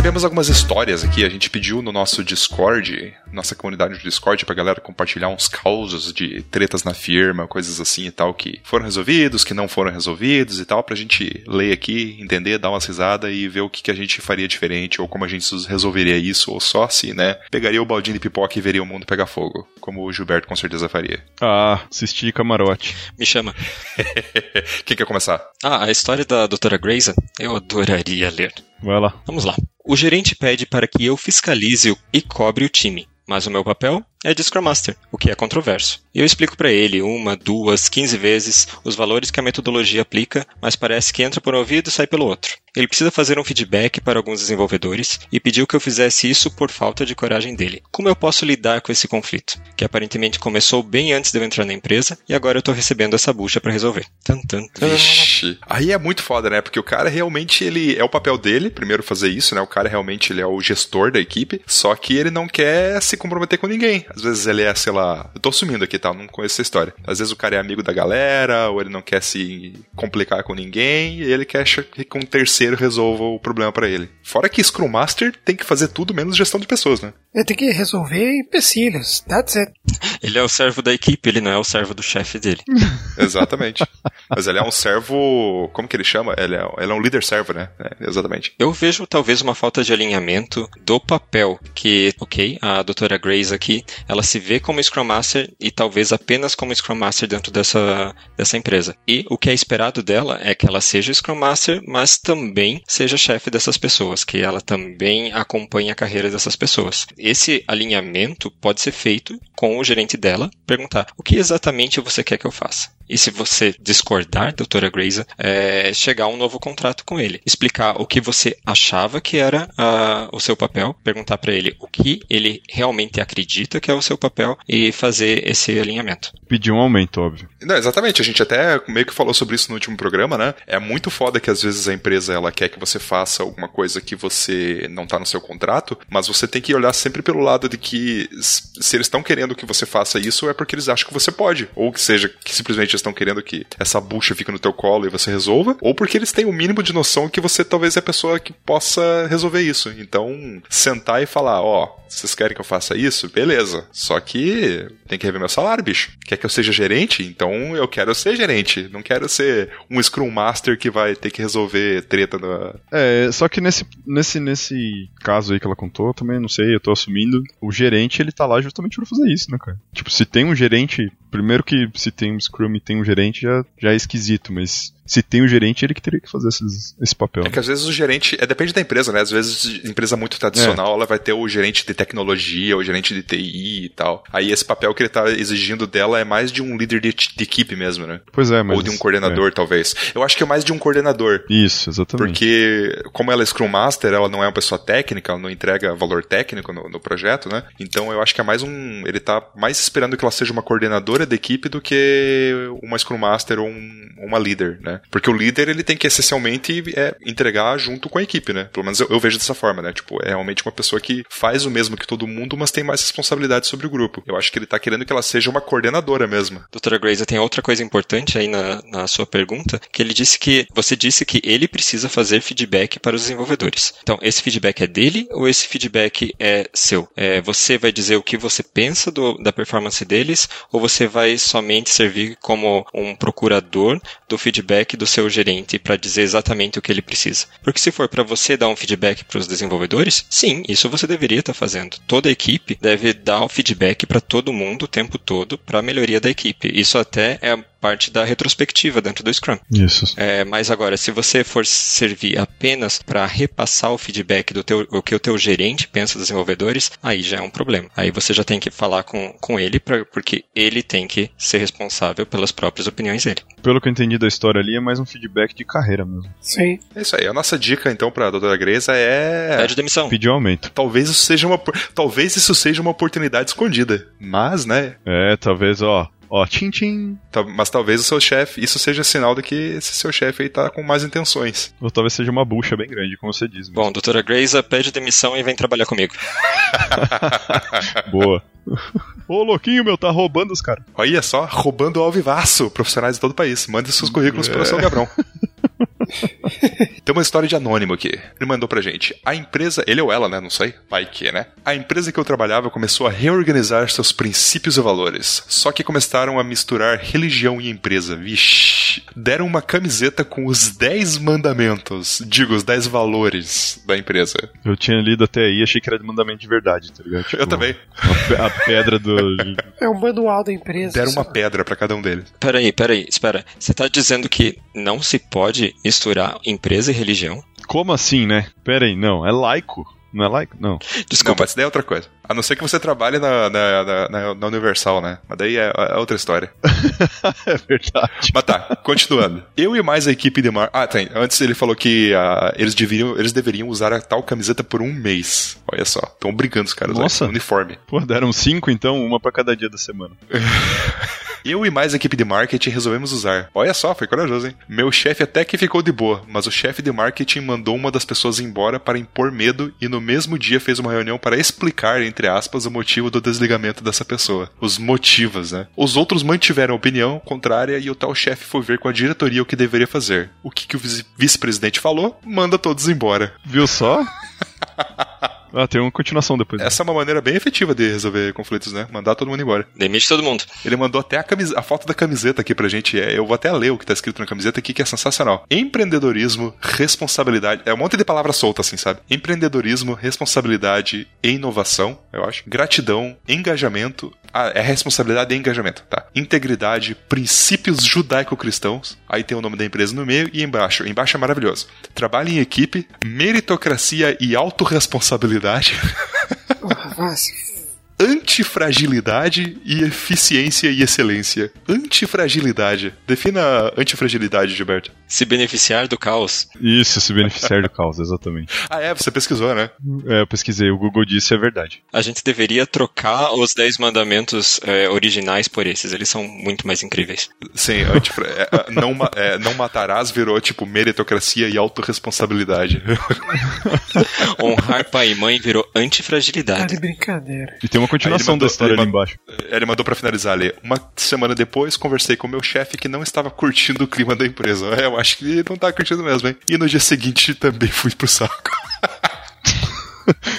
Recebemos algumas histórias aqui, a gente pediu no nosso Discord, nossa comunidade do Discord, pra galera compartilhar uns causos de tretas na firma, coisas assim e tal, que foram resolvidos, que não foram resolvidos e tal, pra gente ler aqui, entender, dar uma risada e ver o que, que a gente faria diferente, ou como a gente resolveria isso, ou só se, né, pegaria o baldinho de pipoca e veria o mundo pegar fogo, como o Gilberto com certeza faria. Ah, assistir camarote. Me chama. <laughs> Quem quer começar? Ah, a história da Dra. Grayson, eu adoraria ler. Vai lá. Vamos lá. O gerente pede para que eu fiscalize e cobre o time, mas o meu papel é de Scrum Master, o que é controverso. E eu explico para ele uma, duas, quinze vezes os valores que a metodologia aplica, mas parece que entra por um ouvido e sai pelo outro. Ele precisa fazer um feedback para alguns desenvolvedores e pediu que eu fizesse isso por falta de coragem dele. Como eu posso lidar com esse conflito? Que aparentemente começou bem antes de eu entrar na empresa e agora eu tô recebendo essa bucha para resolver. Tan, tan, tan. Vixe. Aí é muito foda, né? Porque o cara realmente, ele é o papel dele, primeiro fazer isso, né? O cara realmente, ele é o gestor da equipe, só que ele não quer se comprometer com ninguém. Às vezes ele é, sei lá, eu tô sumindo aqui, tá? Não conheço essa história. Às vezes o cara é amigo da galera, ou ele não quer se complicar com ninguém, e ele quer que um terceiro resolva o problema para ele. Fora que Scrum Master tem que fazer tudo menos gestão de pessoas, né? Ele tem que resolver empecilhos. That's it. Ele é o servo da equipe, ele não é o servo do chefe dele. <laughs> Exatamente. <laughs> Mas ele é um servo. Como que ele chama? Ele é, ele é um líder servo, né? É, exatamente. Eu vejo talvez uma falta de alinhamento do papel que, ok, a doutora Grace aqui, ela se vê como Scrum Master e talvez apenas como Scrum Master dentro dessa, dessa empresa. E o que é esperado dela é que ela seja Scrum Master, mas também seja chefe dessas pessoas, que ela também acompanhe a carreira dessas pessoas. Esse alinhamento pode ser feito com o gerente dela, perguntar o que exatamente você quer que eu faça. E se você discordar, doutora Grazer, é, chegar a um novo contrato com ele. Explicar o que você achava que era uh, o seu papel, perguntar para ele o que ele realmente acredita que é o seu papel e fazer esse alinhamento. Pedir um aumento, óbvio. Não, exatamente. A gente até meio que falou sobre isso no último programa, né? É muito foda que às vezes a empresa ela quer que você faça alguma coisa que você não tá no seu contrato, mas você tem que olhar sempre pelo lado de que se eles estão querendo que você faça isso é porque eles acham que você pode, ou que seja que simplesmente estão querendo que essa bucha fique no teu colo e você resolva, ou porque eles têm o mínimo de noção que você talvez é a pessoa que possa resolver isso. Então, sentar e falar, ó, oh, vocês querem que eu faça isso? Beleza. Só que tem que rever meu salário, bicho. Quer que eu seja gerente? Então eu quero ser gerente. Não quero ser um Scrum Master que vai ter que resolver treta na. É, só que nesse, nesse, nesse caso aí que ela contou, também não sei, eu tô assumindo. O gerente, ele tá lá justamente pra fazer isso, né, cara? Tipo, se tem um gerente. Primeiro que se tem um Scrum e tem um gerente, já, já é esquisito, mas se tem o gerente, ele que teria que fazer esses, esse papel. É que às vezes o gerente, é, depende da empresa, né? Às vezes, empresa muito tradicional, é. ela vai ter o gerente de tecnologia, o gerente de TI e tal. Aí esse papel que ele tá exigindo dela é mais de um líder de, de equipe mesmo, né? Pois é, mas... Ou de um coordenador, é. talvez. Eu acho que é mais de um coordenador. Isso, exatamente. Porque, como ela é Scrum Master, ela não é uma pessoa técnica, ela não entrega valor técnico no, no projeto, né? Então eu acho que é mais um. Ele tá mais esperando que ela seja uma coordenadora da equipe do que uma Scrum Master ou um, uma líder, né? Porque o líder, ele tem que essencialmente é, entregar junto com a equipe, né? Pelo menos eu, eu, vejo dessa forma, né? Tipo, é realmente uma pessoa que faz o mesmo que todo mundo, mas tem mais responsabilidade sobre o grupo. Eu acho que ele tá querendo que ela seja uma coordenadora mesmo. Doutora Grace, tem outra coisa importante aí na, na sua pergunta, que ele disse que, você disse que ele precisa fazer feedback para os desenvolvedores. Então, esse feedback é dele ou esse feedback é seu? É, você vai dizer o que você pensa do, da performance deles ou você vai somente servir como um procurador do feedback do seu gerente para dizer exatamente o que ele precisa. Porque se for para você dar um feedback para os desenvolvedores, sim, isso você deveria estar tá fazendo. Toda a equipe deve dar o feedback para todo mundo o tempo todo para a melhoria da equipe. Isso até é parte da retrospectiva dentro do Scrum. Isso. É, mas agora, se você for servir apenas para repassar o feedback do teu, o que o teu gerente pensa dos desenvolvedores, aí já é um problema. Aí você já tem que falar com, com ele, pra, porque ele tem que ser responsável pelas próprias opiniões dele. Pelo que eu entendi da história ali, é mais um feedback de carreira mesmo. Sim. É isso aí. A nossa dica, então, pra doutora Greza é. Pede demissão. Pediu aumento. Talvez isso seja uma, talvez isso seja uma oportunidade escondida. Mas, né? É, talvez, ó. Ó, tchim tchim. Mas talvez o seu chefe, isso seja sinal de que esse seu chefe aí tá com mais intenções. Ou talvez seja uma bucha bem grande, como você diz. Bom, doutora Graza, pede demissão e vem trabalhar comigo. <laughs> Boa. Ô, louquinho, meu, tá roubando os caras. Olha só, roubando ao vivaço, profissionais de todo o país. Mande seus currículos para o seu Gabrão. <laughs> <laughs> Tem uma história de anônimo aqui. Ele mandou pra gente. A empresa, ele ou ela, né? Não sei. Vai que, né? A empresa que eu trabalhava começou a reorganizar seus princípios e valores. Só que começaram a misturar religião e empresa. Vixe. Deram uma camiseta com os 10 mandamentos. Digo, os 10 valores da empresa. Eu tinha lido até aí, achei que era de mandamento de verdade, tá ligado? Tipo, Eu também. A, a pedra do. É um manual da empresa. Deram uma pedra pra cada um deles. Peraí, peraí, espera. Você tá dizendo que não se pode misturar empresa e religião? Como assim, né? Pera aí, não. É laico. Não é laico? Não. Desculpa, isso daí é outra coisa. A não ser que você trabalhe na, na, na- na- Universal, né? Mas daí é, é outra história. <laughs> É verdade. Mas tá, continuando. Eu e mais a equipe de mar... Ah, tem. Antes ele falou que ah, eles, deveriam, eles deveriam usar a tal camiseta por um mês. Olha só. Estão brigando os caras. Nossa. Olha, uniforme. Pô, deram cinco então, uma pra cada dia da semana. <laughs> Eu e mais a equipe de marketing resolvemos usar. Olha só, foi corajoso, hein? Meu chefe até que ficou de boa, mas o chefe de marketing mandou uma das pessoas embora para impor medo e no mesmo dia fez uma reunião para explicar, entre aspas, o motivo do desligamento dessa pessoa. Os motivos, né? Os outros mantiveram a opinião contrária e o tal chefe foi ver com a diretoria o que deveria fazer. O que, que o vice- vice-presidente falou? Manda todos embora. Viu só? <laughs> Ah, tem uma continuação depois. Essa é uma maneira bem efetiva de resolver conflitos, né? Mandar todo mundo embora. demite todo mundo. Ele mandou até a, camis- a foto da camiseta aqui pra gente. É, eu vou até ler o que tá escrito na camiseta aqui, que é sensacional. Empreendedorismo, responsabilidade. É um monte de palavras soltas, assim, sabe? Empreendedorismo, responsabilidade e inovação, eu acho. Gratidão, engajamento. Ah, é responsabilidade e engajamento, tá? Integridade, princípios judaico-cristãos. Aí tem o nome da empresa no meio e embaixo. Embaixo é maravilhoso. Trabalho em equipe, meritocracia e autorresponsabilidade. <laughs> Ah, se Antifragilidade e eficiência e excelência. Antifragilidade. Defina antifragilidade, Gilberto. Se beneficiar do caos. Isso, se beneficiar do caos, exatamente. <laughs> Ah, é, você pesquisou, né? É, eu pesquisei, o Google disse é verdade. A gente deveria trocar os 10 mandamentos é, originais por esses. Eles são muito mais incríveis. Sim, antifra... é, é, não, ma- é, não matarás virou tipo meritocracia e autorresponsabilidade. <laughs> Honrar pai e mãe virou tá antifragilidade. de brincadeira. E tem uma continuação mandou- da história ali embaixo. Ele mandou pra finalizar ali. Uma semana depois, conversei com meu chefe que não estava curtindo o clima da empresa. É, eu acho que ele não tá curtindo mesmo, hein? E no dia seguinte também fui pro saco.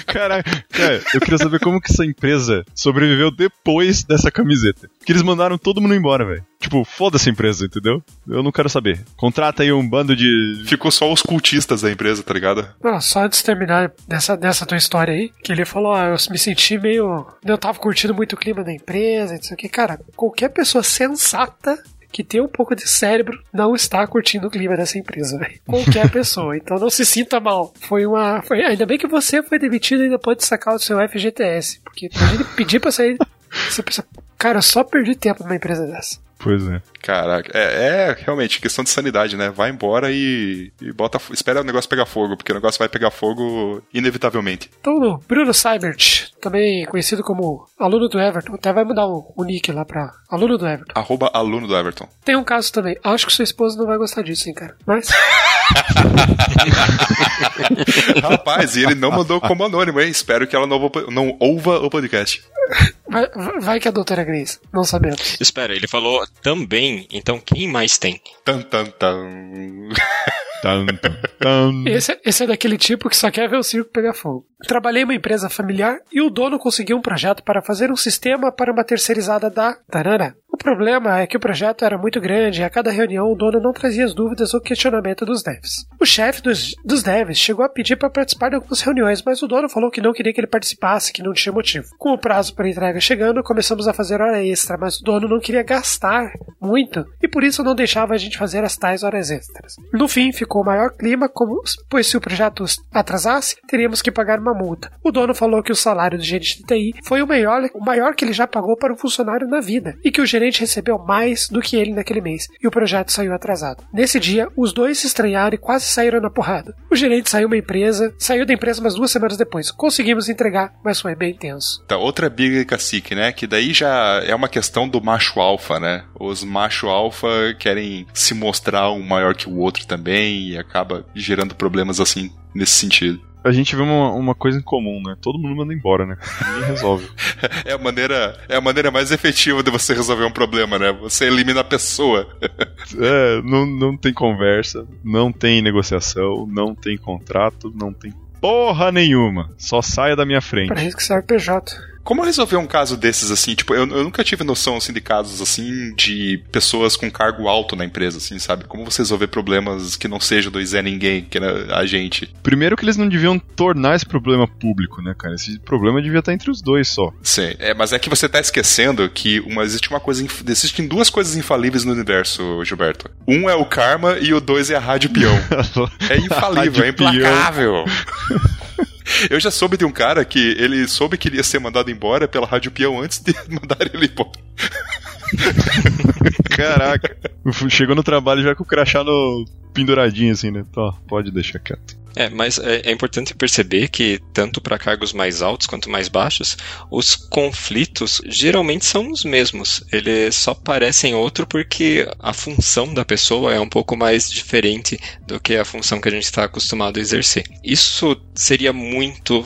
Caraca, cara, eu queria saber como que essa empresa sobreviveu depois dessa camiseta. Porque eles mandaram todo mundo embora, velho. Tipo, foda-se a empresa, entendeu? Eu não quero saber. Contrata aí um bando de. Ficou só os cultistas da empresa, tá ligado? Não, só antes de terminar dessa, dessa tua história aí, que ele falou, ah, eu me senti meio. Eu tava curtindo muito o clima da empresa, isso aqui. Cara, qualquer pessoa sensata que tem um pouco de cérebro não está curtindo o clima dessa empresa, velho. Qualquer <laughs> pessoa. Então não se sinta mal. Foi uma. Foi, ainda bem que você foi demitido e ainda pode sacar o seu FGTS. Porque pedir pra sair. Você pensa, cara, eu só perdi tempo numa empresa dessa. Pois é. Caraca, é, é realmente questão de sanidade, né? Vai embora e, e bota, espera o negócio pegar fogo, porque o negócio vai pegar fogo inevitavelmente. Então, Bruno Seibert, também conhecido como aluno do Everton, até vai mudar o, o nick lá pra aluno do Everton. Arroba aluno do Everton. Tem um caso também. Acho que sua esposa não vai gostar disso, hein, cara. Mas. <laughs> Rapaz, e ele não mandou como anônimo, hein? Espero que ela não, não ouva o podcast. <laughs> Vai, vai que a doutora Grace. Não sabemos. Espera, ele falou também, então quem mais tem? Tan, tan, tan. <laughs> Tan, tan. <laughs> Esse, esse é daquele tipo que só quer ver o circo pegar fogo. Trabalhei em uma empresa familiar e o dono conseguiu um projeto para fazer um sistema para uma terceirizada da Tarana. O problema é que o projeto era muito grande e a cada reunião o dono não trazia as dúvidas ou questionamento dos devs. O chefe dos, dos devs chegou a pedir para participar de algumas reuniões, mas o dono falou que não queria que ele participasse, que não tinha motivo. Com o prazo para entrega chegando, começamos a fazer hora extra, mas o dono não queria gastar muito e por isso não deixava a gente fazer as tais horas extras. No fim, ficou o maior clima, como, pois se o projeto atrasasse, teríamos que pagar uma multa. O dono falou que o salário do gerente de TI foi o maior, o maior que ele já pagou para um funcionário na vida e que o gerente recebeu mais do que ele naquele mês e o projeto saiu atrasado. Nesse dia, os dois se estranharam e quase saíram na porrada. O gerente saiu da empresa, saiu da empresa umas duas semanas depois. Conseguimos entregar, mas foi bem tenso. Tá, outra briga cacique, né? Que daí já é uma questão do macho alfa, né? Os macho alfa querem se mostrar um maior que o outro também e acaba gerando problemas assim nesse sentido a gente vê uma, uma coisa em comum, né? Todo mundo manda embora, né? <laughs> Ninguém resolve. <laughs> é, a maneira, é a maneira mais efetiva de você resolver um problema, né? Você elimina a pessoa. <laughs> é, não, não tem conversa, não tem negociação, não tem contrato, não tem porra nenhuma. Só saia da minha frente. Para isso que serve PJ. Como resolver um caso desses assim? Tipo, eu, eu, nunca tive noção assim de casos assim de pessoas com cargo alto na empresa, assim, sabe? Como você resolver problemas que não sejam do Zé Ninguém, que era a gente? Primeiro que eles não deviam tornar esse problema público, né, cara? Esse problema devia estar entre os dois só. Sim, é, mas é que você tá esquecendo que uma, existe uma coisa. Existem duas coisas infalíveis no universo, Gilberto. Um é o karma e o dois é a rádio peão. <laughs> é infalível, é implacável. <laughs> Eu já soube de um cara que ele soube que iria ser mandado embora pela Rádio Peão antes de <laughs> mandar ele embora. Caraca. Chegou no trabalho já com o crachá no penduradinho assim, né? Tá, pode deixar quieto. É, mas é, é importante perceber que, tanto para cargos mais altos quanto mais baixos, os conflitos geralmente são os mesmos. Eles só parecem outro porque a função da pessoa é um pouco mais diferente do que a função que a gente está acostumado a exercer. Isso seria muito.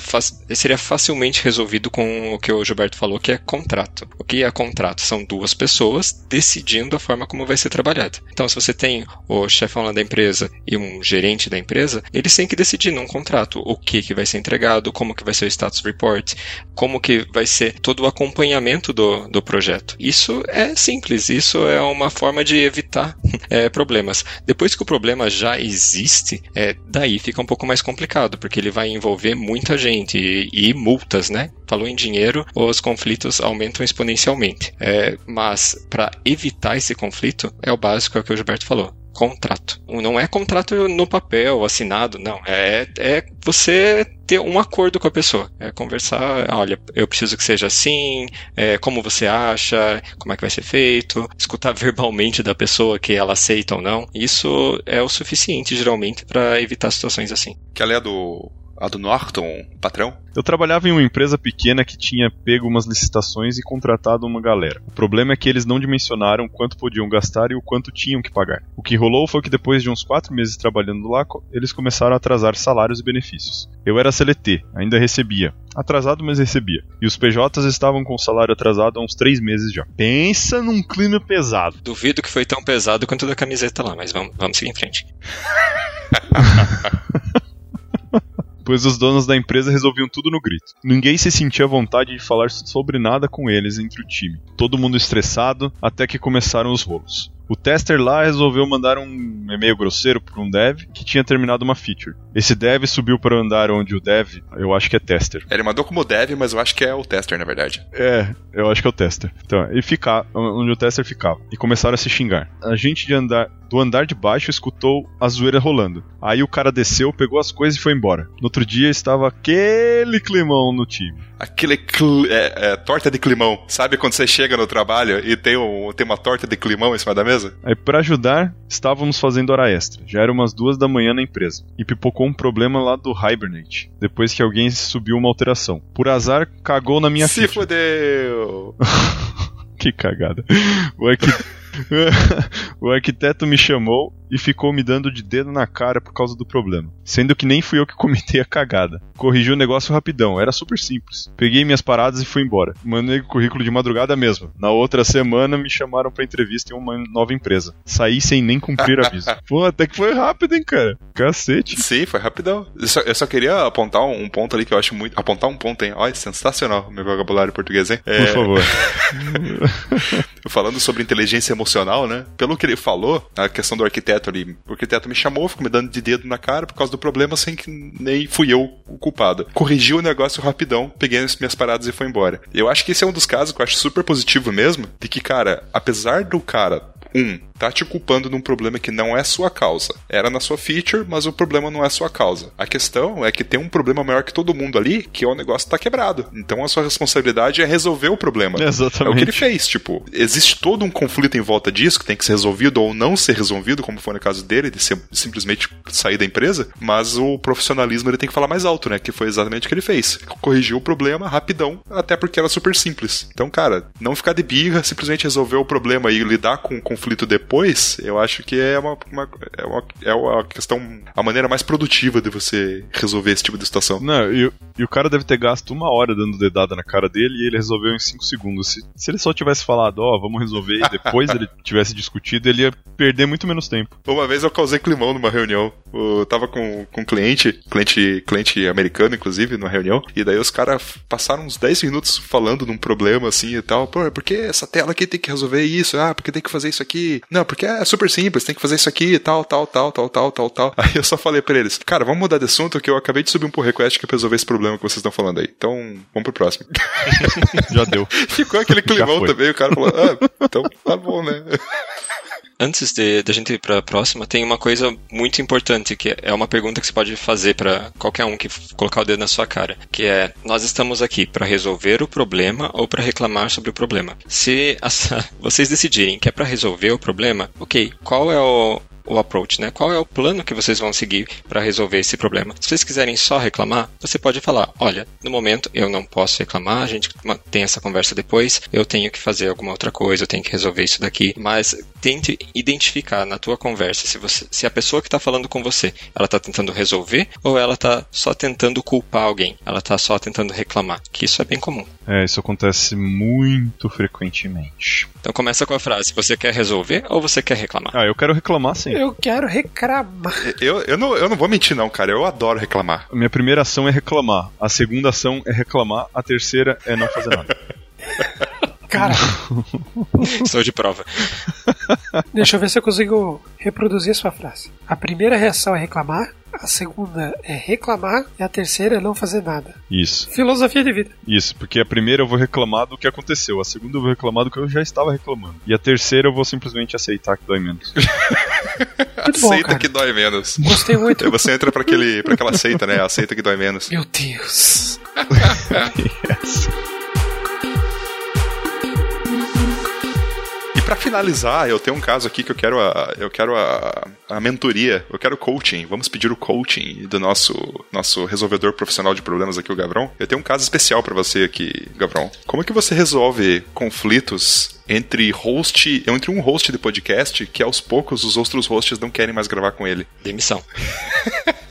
seria facilmente resolvido com o que o Gilberto falou, que é contrato. O que é contrato? São duas pessoas decidindo a forma como vai ser trabalhado. Então, se você tem o chefão lá da empresa e um gerente da empresa, eles têm que que decidir num contrato o que, que vai ser entregado, como que vai ser o status report, como que vai ser todo o acompanhamento do, do projeto. Isso é simples, isso é uma forma de evitar é, <laughs> problemas. Depois que o problema já existe, é, daí fica um pouco mais complicado, porque ele vai envolver muita gente e, e multas, né? Falou em dinheiro, os conflitos aumentam exponencialmente. É, mas para evitar esse conflito, é o básico, é o que o Gilberto falou contrato. Não é contrato no papel, assinado, não. É, é você ter um acordo com a pessoa. É conversar, olha, eu preciso que seja assim, é, como você acha, como é que vai ser feito, escutar <laughs> verbalmente da pessoa que ela aceita ou não. Isso é o suficiente, geralmente, para evitar situações assim. Que é do a do Norton, patrão? Eu trabalhava em uma empresa pequena que tinha pego umas licitações e contratado uma galera. O problema é que eles não dimensionaram quanto podiam gastar e o quanto tinham que pagar. O que rolou foi que depois de uns quatro meses trabalhando lá, eles começaram a atrasar salários e benefícios. Eu era CLT, ainda recebia. Atrasado, mas recebia. E os PJs estavam com o salário atrasado há uns três meses já. Pensa num clima pesado. Duvido que foi tão pesado quanto da camiseta lá, mas vamos, vamos seguir em frente. <laughs> pois os donos da empresa resolviam tudo no grito. Ninguém se sentia à vontade de falar sobre nada com eles entre o time. Todo mundo estressado, até que começaram os rolos. O tester lá resolveu mandar um e-mail grosseiro para um dev que tinha terminado uma feature. Esse dev subiu para o andar onde o dev, eu acho que é tester. Ele mandou como dev, mas eu acho que é o tester, na verdade. É, eu acho que é o tester. Então, e ficar onde o tester ficava. E começaram a se xingar. A gente de andar do andar de baixo escutou a zoeira rolando. Aí o cara desceu, pegou as coisas e foi embora. No outro dia estava aquele climão no time. Aquele cl é, é, torta de climão. Sabe quando você chega no trabalho e tem, um, tem uma torta de climão em cima da mesa? Aí, para ajudar, estávamos fazendo hora extra. Já eram umas duas da manhã na empresa. E pipocou um problema lá do Hibernate. Depois que alguém subiu uma alteração. Por azar, cagou na minha Se ficha. fodeu! <laughs> que cagada. O aqui. <laughs> o arquiteto me chamou e ficou me dando de dedo na cara por causa do problema, sendo que nem fui eu que cometei a cagada. Corrigi o negócio rapidão, era super simples. Peguei minhas paradas e fui embora. Mandei o currículo de madrugada mesmo. Na outra semana me chamaram para entrevista em uma nova empresa. Saí sem nem cumprir aviso. <laughs> Pô, até que foi rápido, hein, cara? Cacete. Sim, foi rapidão. Eu só, eu só queria apontar um, ponto ali que eu acho muito. Apontar um ponto, hein? Olha, sensacional meu vocabulário português, hein? É... Por favor. <laughs> Falando sobre inteligência emocional, né? Pelo que ele falou, a questão do arquiteto ali. O arquiteto me chamou, ficou me dando de dedo na cara por causa do problema, sem que nem fui eu o culpado. Corrigi o negócio rapidão, peguei as minhas paradas e foi embora. Eu acho que esse é um dos casos que eu acho super positivo mesmo, de que, cara, apesar do cara Um, tá te culpando num problema que não é sua causa. Era na sua feature, mas o problema não é sua causa. A questão é que tem um problema maior que todo mundo ali, que é o negócio tá quebrado. Então a sua responsabilidade é resolver o problema. <laughs> Exatamente. É o que ele fez, tipo, existe todo um conflito em volta disso que tem que ser resolvido ou não ser resolvido, como foi no caso dele, de ser, simplesmente sair da empresa, mas o profissionalismo ele tem que falar mais alto, né? Que foi exatamente o que ele fez. Corrigiu o problema rapidão, até porque era super simples. Então, cara, não ficar de birra, simplesmente resolver o problema e lidar com o conflito depois, eu acho que é uma, uma, é uma, é uma questão, a maneira mais produtiva de você resolver esse tipo de situação. Não, e, e o cara deve ter gasto uma hora dando dedada na cara dele e ele resolveu em 5 segundos. Se, se ele só tivesse falado, ó, oh, vamos resolver, e depois ele <laughs> tivesse discutido, ele ia perder muito menos tempo. Uma vez eu causei climão numa reunião. Eu tava com, com um cliente, cliente, cliente americano, inclusive, numa reunião, e daí os caras passaram uns 10 minutos falando num problema assim e tal. Pô, por que essa tela aqui tem que resolver isso? Ah, porque tem que fazer isso aqui. Não, porque é super simples, tem que fazer isso aqui, tal, tal, tal, tal, tal, tal, tal. <laughs> Aí eu só falei pra eles, cara, vamos mudar de assunto que eu acabei de subir um pull request que resolver esse problema que vocês estão falando aí. Então, vamos pro próximo. <laughs> Já deu. <laughs> Ficou aquele climão também, o cara falou, ah, então tá bom, né? Antes de, de a gente ir para a próxima, tem uma coisa muito importante que é uma pergunta que você pode fazer para qualquer um que colocar o dedo na sua cara, que é: nós estamos aqui para resolver o problema ou para reclamar sobre o problema? Se <laughs> vocês decidirem que é para resolver o problema, ok, qual é o, o approach, né? Qual é o plano que vocês vão seguir para resolver esse problema? Se vocês quiserem só reclamar, você pode falar: olha, no momento eu não posso reclamar, a gente tem essa conversa depois, eu tenho que fazer alguma outra coisa, eu tenho que resolver isso daqui. Mas tente identificar na tua conversa se, você, se a pessoa que está falando com você, ela está tentando resolver ou ela está só tentando culpar alguém, ela está só tentando reclamar, que isso é bem comum. É, isso acontece muito frequentemente. Então começa com a frase: você quer resolver ou você quer reclamar? Ah, eu quero reclamar sim. Eu quero reclamar. Eu, eu, não, eu não vou mentir, não, cara. Eu adoro reclamar. Minha primeira ação é reclamar. A segunda ação é reclamar. A terceira é não fazer nada. <laughs> Cara. <laughs> Sou de prova. Deixa eu ver se eu consigo reproduzir a sua frase. A primeira reação é reclamar, a segunda é reclamar e a terceira é não fazer nada. Isso. Filosofia de vida. Isso, porque a primeira eu vou reclamar do que aconteceu, a segunda eu vou reclamar do que eu já estava reclamando. E a terceira eu vou simplesmente aceitar que dói menos. <laughs> bom, aceita cara. que dói menos. Gostei muito. Aí <laughs> você entra pra, aquele, pra aquela aceita, né? Aceita que dói menos. Meu Deus. yes. E pra finalizar, eu tenho um caso aqui que eu quero a, eu quero a, a mentoria, eu quero coaching. Vamos pedir o coaching do nosso nosso resolvedor profissional de problemas aqui, o Gavrão. Eu tenho um caso especial para você aqui, Gavrão. Como é que você resolve conflitos entre host, entre um host de podcast que aos poucos os outros hosts não querem mais gravar com ele? Demissão. <laughs>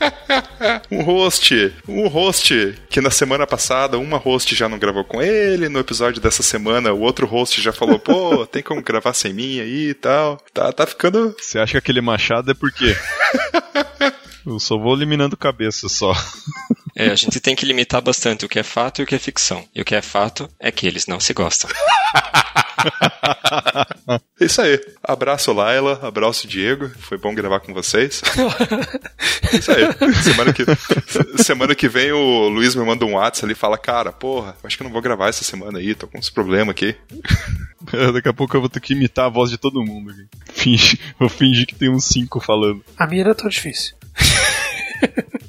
um host, um host que na semana passada uma host já não gravou com ele, no episódio dessa semana o outro host já falou, pô, <laughs> tem como gravar sem mim aí e tal. Tá, tá ficando. Você acha que aquele machado é por quê? <laughs> Eu só vou eliminando cabeça só. <laughs> É, a gente tem que limitar bastante o que é fato e o que é ficção. E o que é fato é que eles não se gostam. <laughs> Isso aí. Abraço, Laila. Abraço, Diego. Foi bom gravar com vocês. <laughs> Isso aí. Semana que, semana que vem o Luiz me manda um WhatsApp ali e fala: Cara, porra, acho que eu não vou gravar essa semana aí, tô com uns problemas aqui. <laughs> Daqui a pouco eu vou ter que imitar a voz de todo mundo aqui. Finge, vou fingir que tem uns cinco falando. A minha é tão difícil.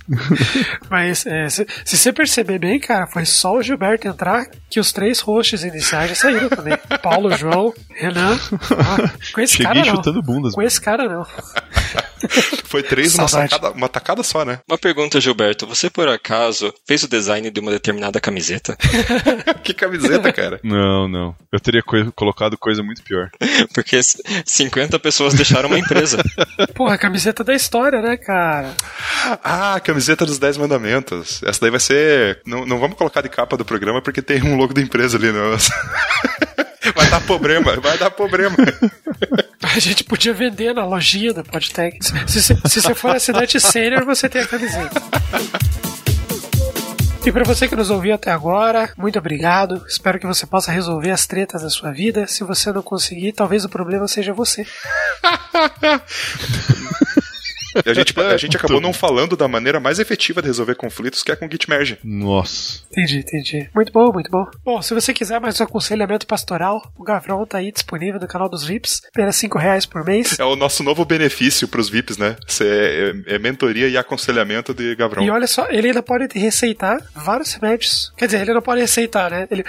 <laughs> Mas é, se, se, você perceber bem, cara, foi só o Gilberto entrar que os três hosts iniciais já saíram também. <laughs> Paulo, João, Renan. Ah, com esse Cheguei cara não. chutando bundas. Com esse cara não. <laughs> Foi três uma tacada, uma tacada só, né? Uma pergunta, Gilberto. Você por acaso fez o design de uma determinada camiseta? que camiseta, cara? Não, não. Eu teria co colocado coisa muito pior. Porque 50 pessoas deixaram uma empresa. Porra, camiseta da história, né, cara? Ah, camiseta dos 10 mandamentos. Essa daí vai ser. Não, não vamos colocar de capa do programa porque tem um logo da empresa ali, não. <laughs> Vai dar problema, vai dar problema. <laughs> A gente podia vender na lojinha da Podtech. Se, se, se você for assinante sênior, você tem a camiseta. E para você que nos ouviu até agora, muito obrigado. Espero que você possa resolver as tretas da sua vida. Se você não conseguir, talvez o problema seja você. <laughs> E a gente, a gente acabou não falando da maneira mais efetiva de resolver conflitos, que é com Git Merge. Nossa. Entendi, entendi. Muito bom, muito bom. Bom, se você quiser mais um aconselhamento pastoral, o Gavron tá aí disponível no canal dos VIPs, apenas 5 reais por mês. É o nosso novo benefício pros VIPs, né? Cê é, é mentoria e aconselhamento de Gavron. E olha só, ele ainda pode receitar vários remédios. Quer dizer, ele não pode receitar, né? Ele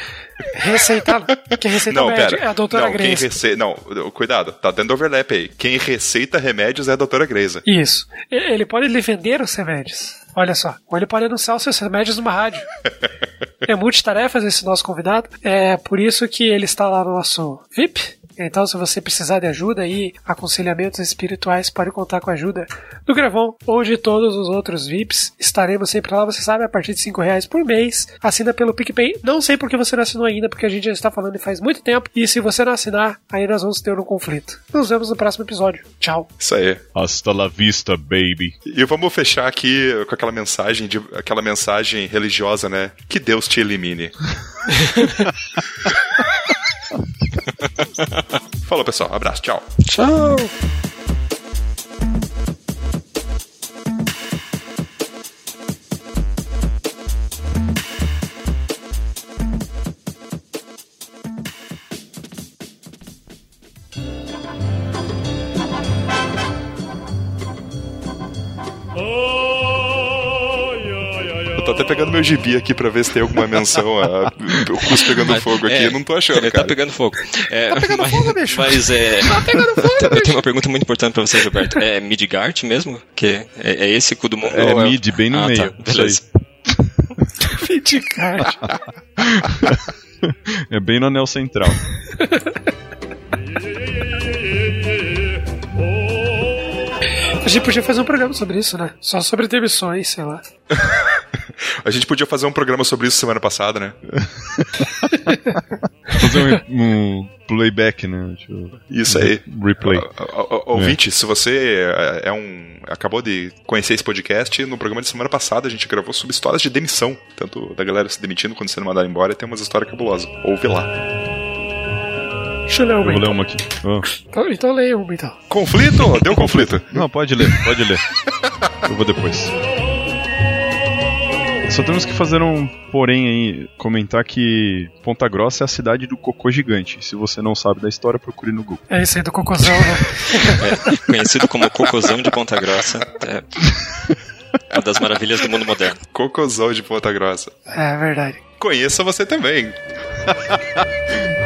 receitar, <laughs> quem receita Não, médico pera. é a doutora não, quem Grace. rece... Não, cuidado, tá dando overlap aí. Quem receita remédios é a doutora Greisa. Isso. E- Ele pode lhe vender os remédios. Olha só. Ou ele pode anunciar os seus remédios numa rádio. <laughs> é multitarefas esse nosso convidado. É por isso que ele está lá no nosso VIP. Então, se você precisar de ajuda e aconselhamentos espirituais, pode contar com a ajuda do Gravão ou de todos os outros VIPs. Estaremos sempre lá, você sabe, a partir de 5 reais por mês. Assina pelo PicPay. Não sei porque você não assinou ainda, porque a gente já está falando faz muito tempo. E se você não assinar, aí nós vamos ter um conflito. Nos vemos no próximo episódio. Tchau. Isso aí. Hasta la vista, baby. E vamos fechar aqui com aquela mensagem de aquela mensagem religiosa, né? Que Deus te elimine. <laughs> Falou, pessoal. Abraço. Tchau. Tchau! Até pegando meu gibi aqui pra ver se tem alguma menção a o cus pegando fogo aqui. É, Eu não tô achando, Ele cara. tá pegando fogo. É, Tá pegando mas, fogo, bicho? Mas é. <laughs> Tá pegando fogo, <laughs> Eu tenho uma pergunta muito importante pra você, Gilberto. É Midgard mesmo? Que é, é esse cu do mundo? É ou mid, bem no ah, meio. Tá, beleza. <laughs> Vindicarte. É bem no anel central. A gente podia fazer um programa sobre isso, né? Só sobre demissões, sei lá. <laughs> A gente podia fazer um programa sobre isso semana passada, né? <laughs> Fazer um, um playback, né? Tipo, Isso aí. Replay. Ouvinte, se você é um. acabou de conhecer esse podcast, no programa de semana passada a gente gravou sobre histórias de demissão. Tanto da galera se demitindo quando sendo mandada embora, tem umas histórias cabulosas. Ouve lá. Deixa eu ler Eu uma vou ler uma aqui. Ah. Então, então leia uma então. Conflito? Deu conflito. <laughs> Não, pode ler, pode ler. Eu vou depois. Só temos que fazer um porém aí, comentar que Ponta Grossa é a cidade do cocô gigante. Se você não sabe da história, procure no Google. É isso aí do cocôzão, né? <laughs> É, conhecido como Cocôzão de Ponta Grossa. É uma das maravilhas do mundo moderno. Cocôzão de Ponta Grossa. É verdade. Conheça você também. <laughs>